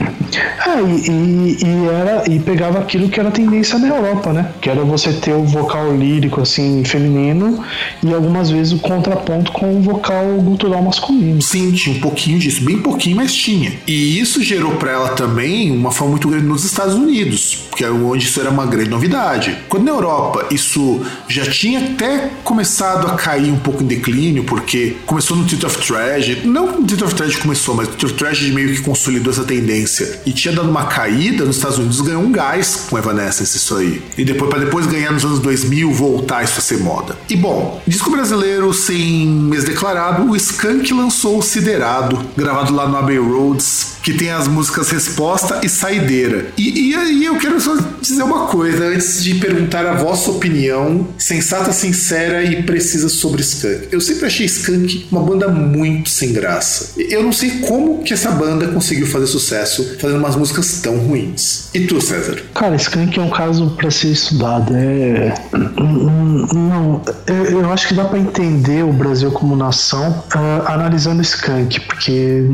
É, e, e, e, era, e pegava aquilo que era tendência na Europa, né? Que era você ter o vocal lírico, assim, feminino e algumas vezes o contraponto com o vocal gutural masculino. Sim, tinha um pouquinho disso, bem pouquinho, mas tinha. E isso gerou para ela também uma fama muito grande nos Estados Unidos, que é onde isso era uma grande novidade. Quando na Europa isso já tinha até começado a cair um pouco em declínio, porque começou no Theater of Tragedy, não no Theater of Tragedy começou, mas o Theater of Tragedy meio que consolidou essa tendência e tinha dado uma caída nos Estados Unidos, ganhou um gás com Evanescence isso aí. E depois para depois ganhar nos anos 2000 voltar isso a ser moda. E bom, disco brasileiro sem mês declarado, o Skank lançou o Siderado, gravado lá no Abbey Roads, que tem as músicas Resposta e Saideira. E, e eu quero só dizer uma coisa antes de perguntar a vossa opinião sensata, sincera e precisa sobre Skank. Eu sempre achei Skank uma banda muito sem graça. Eu não sei como que essa banda conseguiu fazer sucesso fazendo umas músicas tão ruins. E tu, César? Cara, Skank é um caso para ser estudado. É. Não, eu acho que dá para entender o Brasil como nação uh, analisando Skank, porque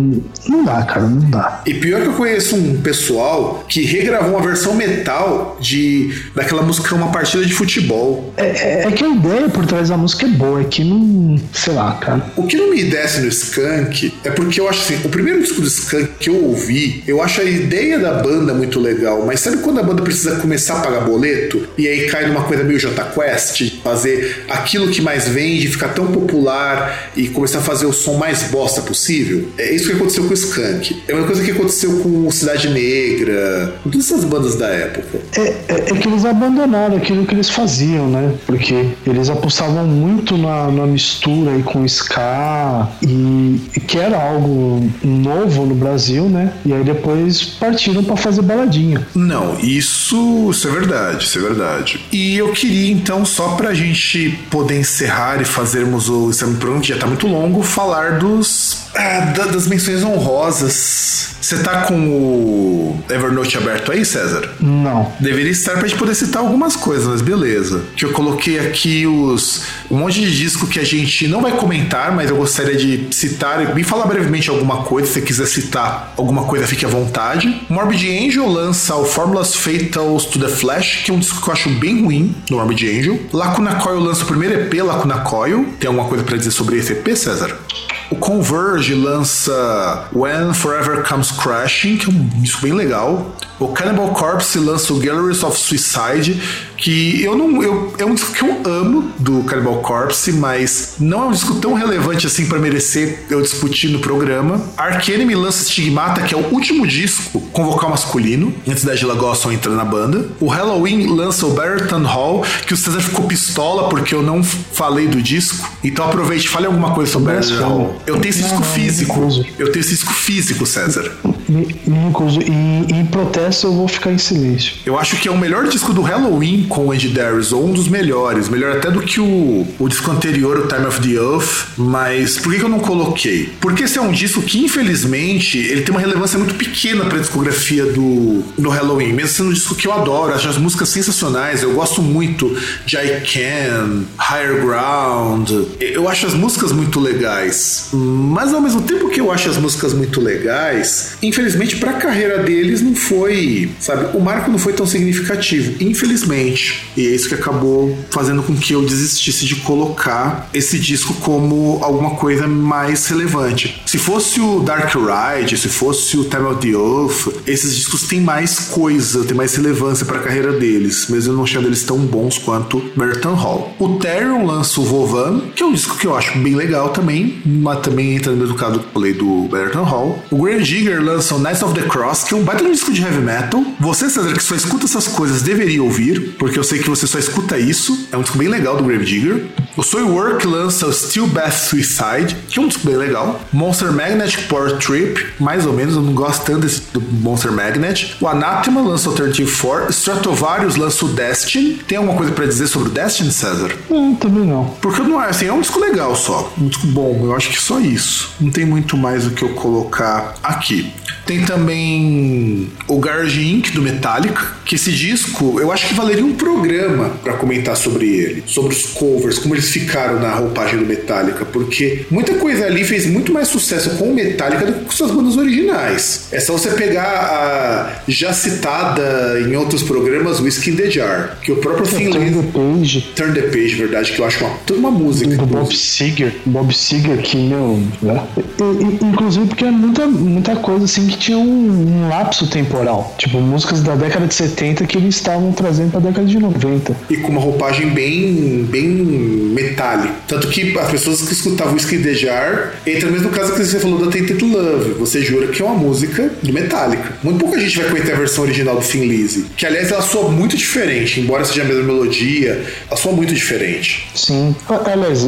não dá, cara, não dá. E pior que eu conheço um pessoal que regravou uma versão metal de daquela música Uma Partida de Futebol. É, é, é que a ideia por trás da música é boa, é que não. sei lá, cara. O que não me desce no Skank é porque eu acho assim, o primeiro disco do Skank que eu ouvi, eu acho a ideia da banda muito legal, mas sabe quando a banda precisa começar a pagar boleto e aí cai numa coisa meio J Quest, fazer aquilo que mais vende, ficar tão popular e começar a fazer o som mais bosta possível? É isso que aconteceu com o Skank. É uma coisa que aconteceu com Cidade Negra, com todas essas bandas da época. É, é, é que eles abandonaram aquilo que eles faziam, né? Porque eles apostavam muito na, na mistura aí com ska e que era algo novo no Brasil, né? E aí depois partiram para fazer baladinha. Não, isso, isso é verdade, isso é verdade. E eu queria então, só pra gente poder encerrar e fazermos o exame pronto, já tá muito longo, falar dos ah, das menções honrosas. Você tá com o Evernote aberto aí, César? Não. Deveria estar pra gente poder citar algumas coisas, mas beleza. Que eu coloquei aqui os um monte de disco que a gente não vai comentar, mas eu gostaria de citar e falar brevemente alguma coisa. Se você quiser citar alguma coisa, fique à vontade. Morbid Angel lança o Formulas Fatals to the Flash, que é um disco que eu acho bem ruim no Morbid Angel. Lacuna Coil lança o primeiro EP, Lacuna Coil. Tem alguma coisa para dizer sobre esse EP, César? O Converge lança When Forever Comes Crashing, que é um disco bem legal. O Cannibal Corpse lança o Galleries of Suicide, que eu não. Eu, é um disco que eu amo do Cannibal Corpse, mas não é um disco tão relevante assim para merecer eu discutir no programa. Ark Enemy lança Stigmata, que é o último disco com vocal masculino, antes da Gila Gosson entrar na banda. O Halloween lança o Barrington Hall, que o César ficou pistola porque eu não falei do disco. Então aproveite, fale alguma coisa sobre o Barrington Hall. Eu tenho esse disco físico. Eu tenho esse disco físico, César. E em protesto eu vou ficar em silêncio. Eu acho que é o melhor disco do Halloween com o Andy Darius, ou um dos melhores. Melhor até do que o, o disco anterior, o Time of the Earth. Mas por que, que eu não coloquei? Porque esse é um disco que, infelizmente, ele tem uma relevância muito pequena pra discografia do, do Halloween. Mesmo sendo um disco que eu adoro, acho as músicas sensacionais. Eu gosto muito de I Can, Higher Ground. Eu acho as músicas muito legais. Mas ao mesmo tempo que eu acho as músicas muito legais, infelizmente, para a carreira deles não foi, sabe, o marco não foi tão significativo, infelizmente. E é isso que acabou fazendo com que eu desistisse de colocar esse disco como alguma coisa mais relevante. Se fosse o Dark Ride, se fosse o Time of the Earth, esses discos têm mais coisa, têm mais relevância para a carreira deles, eu não achando eles tão bons quanto Merton Hall. O Therion lança o Vovan, que é um disco que eu acho bem legal também, mas também entra no mesmo caso do Merton Hall. O Grave Digger lança o Knights of the Cross, que é um baita disco de heavy metal. Você, César, que só escuta essas coisas, deveria ouvir, porque eu sei que você só escuta isso. É um disco bem legal do Grave Digger. O Soilwork lança o Steel Bath Suicide, que é um disco bem legal. Monster Magnet Power Trip, mais ou menos, eu não gosto tanto desse, do Monster Magnet. O Anathema lança o Alternative 4. Stratovarius lança o Destiny. Tem alguma coisa para dizer sobre o Destiny, César? Não, também não. Porque não é assim, é um disco legal só. Um disco bom, eu acho que só isso. Não tem muito mais o que eu colocar aqui. Tem também o Garage Inc. do Metallica, que esse disco eu acho que valeria um programa para comentar sobre ele, sobre os covers, como eles ficaram na roupagem do Metallica, porque muita coisa ali fez muito mais sucesso com o Metallica do que com suas bandas originais. É só você pegar a já citada em outros programas Whiskey in the Jar, que o próprio Turn the Page. Turn the Page, verdade, que eu acho uma, toda uma música. Do Bob Seger. Bob Seger, que, meu. Né? Inclusive porque é muita, muita coisa assim que tinha um, um, lapso temporal. Tipo, músicas da década de 70 que eles estavam trazendo pra década de 90. E com uma roupagem bem, bem metálica. Tanto que as pessoas que escutavam Whiskey the Jar entra no mesmo caso que você falou da Tainted Love. Você jura que é uma música do Metallica. Muito pouca gente vai conhecer a versão original do Thin Lizzy. Que, aliás, ela soa muito diferente. Embora seja a mesma melodia, ela soa muito diferente. Sim. Aliás,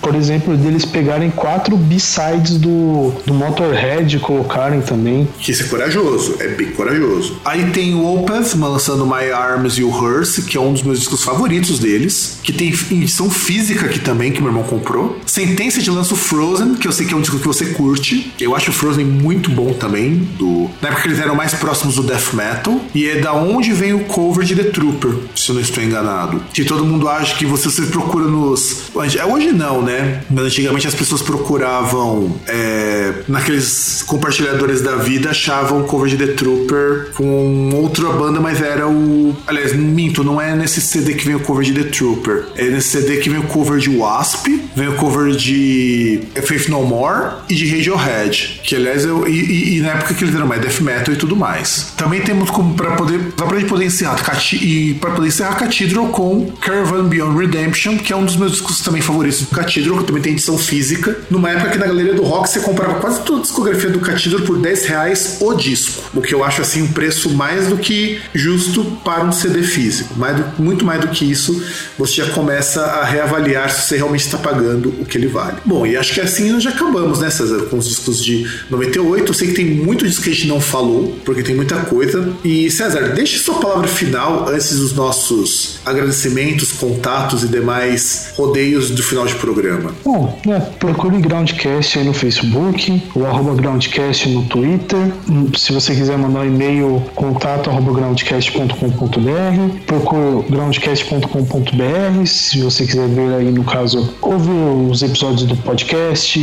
por exemplo, deles pegarem quatro B-sides do, do Motorhead e colocarem também. Que isso é corajoso, é bem corajoso. Aí tem o Opeth lançando My Arms e o Hearse, que é um dos meus discos favoritos deles, que tem edição física aqui também, que meu irmão comprou. Sentença de lança o Frozen, que eu sei que é um disco que você curte. Eu acho o Frozen muito bom também, do... na época eles eram mais próximos do death metal. E é da onde vem o cover de The Trooper, se eu não estou enganado. Que todo mundo acha que você, você procura nos... Hoje não, né? Mas antigamente as pessoas procuravam é, naqueles compartilhadores da vida achavam cover de The Trooper com outra banda, mas era o. Aliás, minto, não é nesse CD que vem o cover de The Trooper. É nesse CD que vem o cover de Wasp, vem o cover de Faith No More e de Radiohead. Que aliás eu. E, e, e na época que eles eram mais death metal e tudo mais. Também temos como para poder. Só pra gente poder encerrar. E para poder encerrar Cathedral com Caravan Beyond Redemption, que é um dos meus discos também favoritos do Cathedral, que também tem edição física. Numa época que na galeria do rock você comprava quase toda a discografia do Cathedral por 10 reais o disco. O que eu acho assim um preço mais do que justo para um CD físico. Mais do, muito mais do que isso, você já começa a reavaliar se você realmente está pagando o que ele vale. Bom, e acho que assim nós já acabamos, né, César? Com os discos de 98. Eu sei que tem muito disco que a gente não falou, porque tem muita coisa. E César, deixe sua palavra final antes dos nossos agradecimentos, contatos e demais rodeios do final de programa. Bom, né, procure Groundcast aí no Facebook, o arroba Groundcast no Twitter. Se você quiser mandar um e-mail, contato arroba groundcast.com.br. Procure groundcast.com.br. Se você quiser ver aí, no caso, ouvir os episódios do podcast,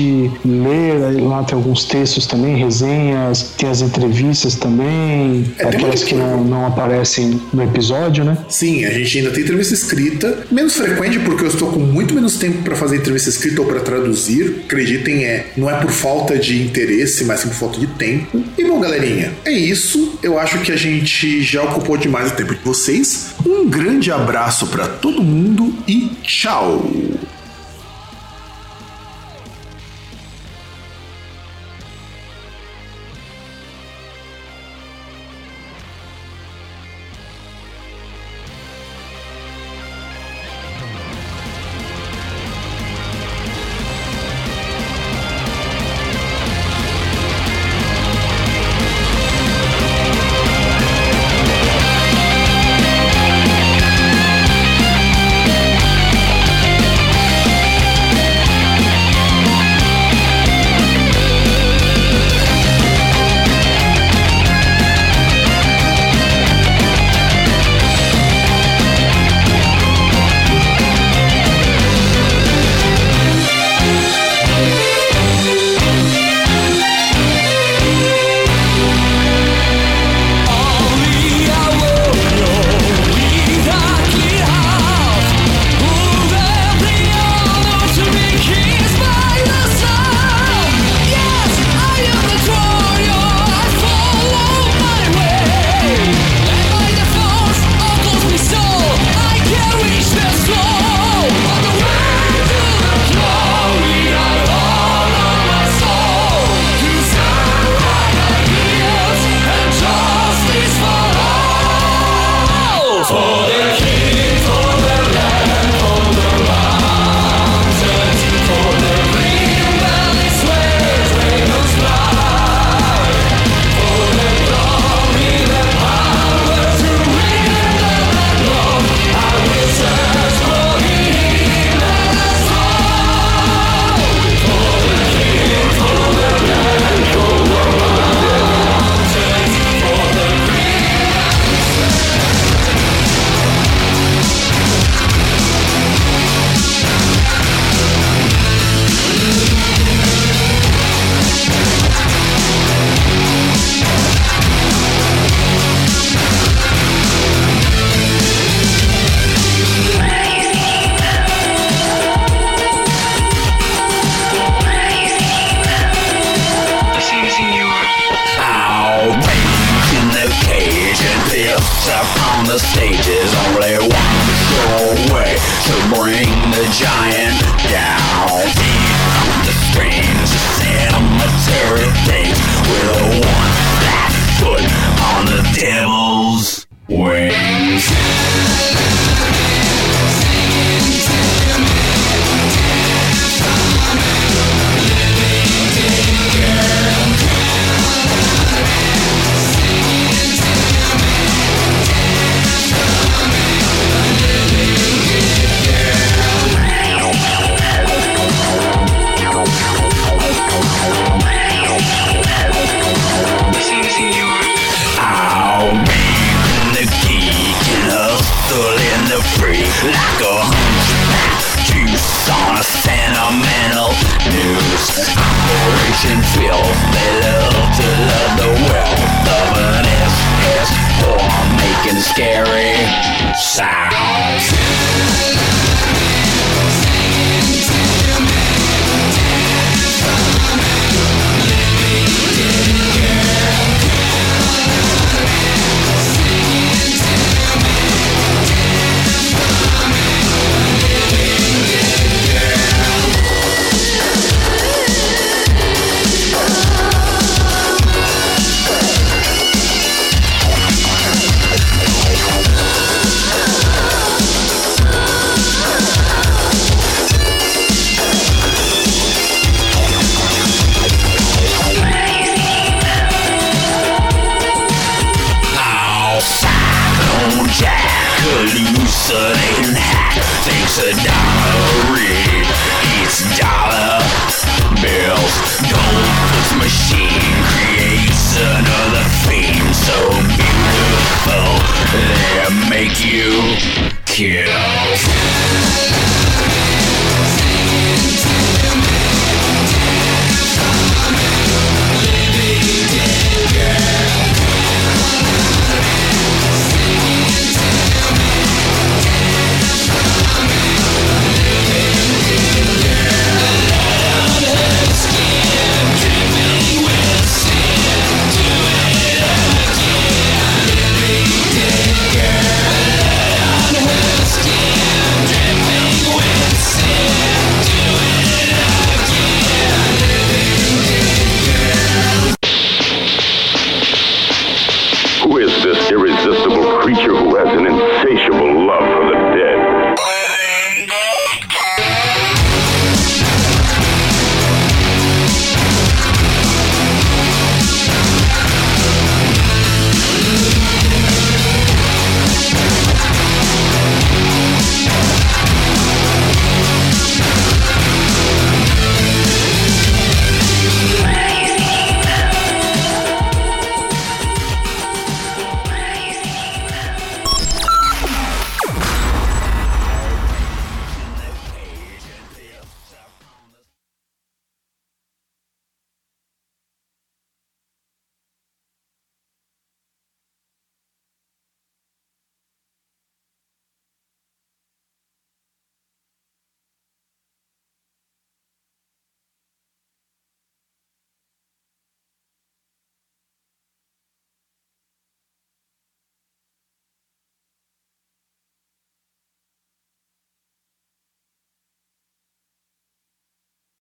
ler, lá tem alguns textos também, resenhas, tem as entrevistas também, é, aquelas que não, não aparecem no episódio, né? Sim, a gente ainda tem entrevista escrita, menos frequente porque eu estou com muito menos tempo para fazer entrevista escrita ou para traduzir. Acreditem, é, não é por falta de interesse, mas sim por falta de tempo. E bom, galerinha, é isso. Eu acho que a já ocupou demais o tempo de vocês. Um grande abraço para todo mundo e tchau! passion fills me little to love the wealth of an SS form making scary sounds.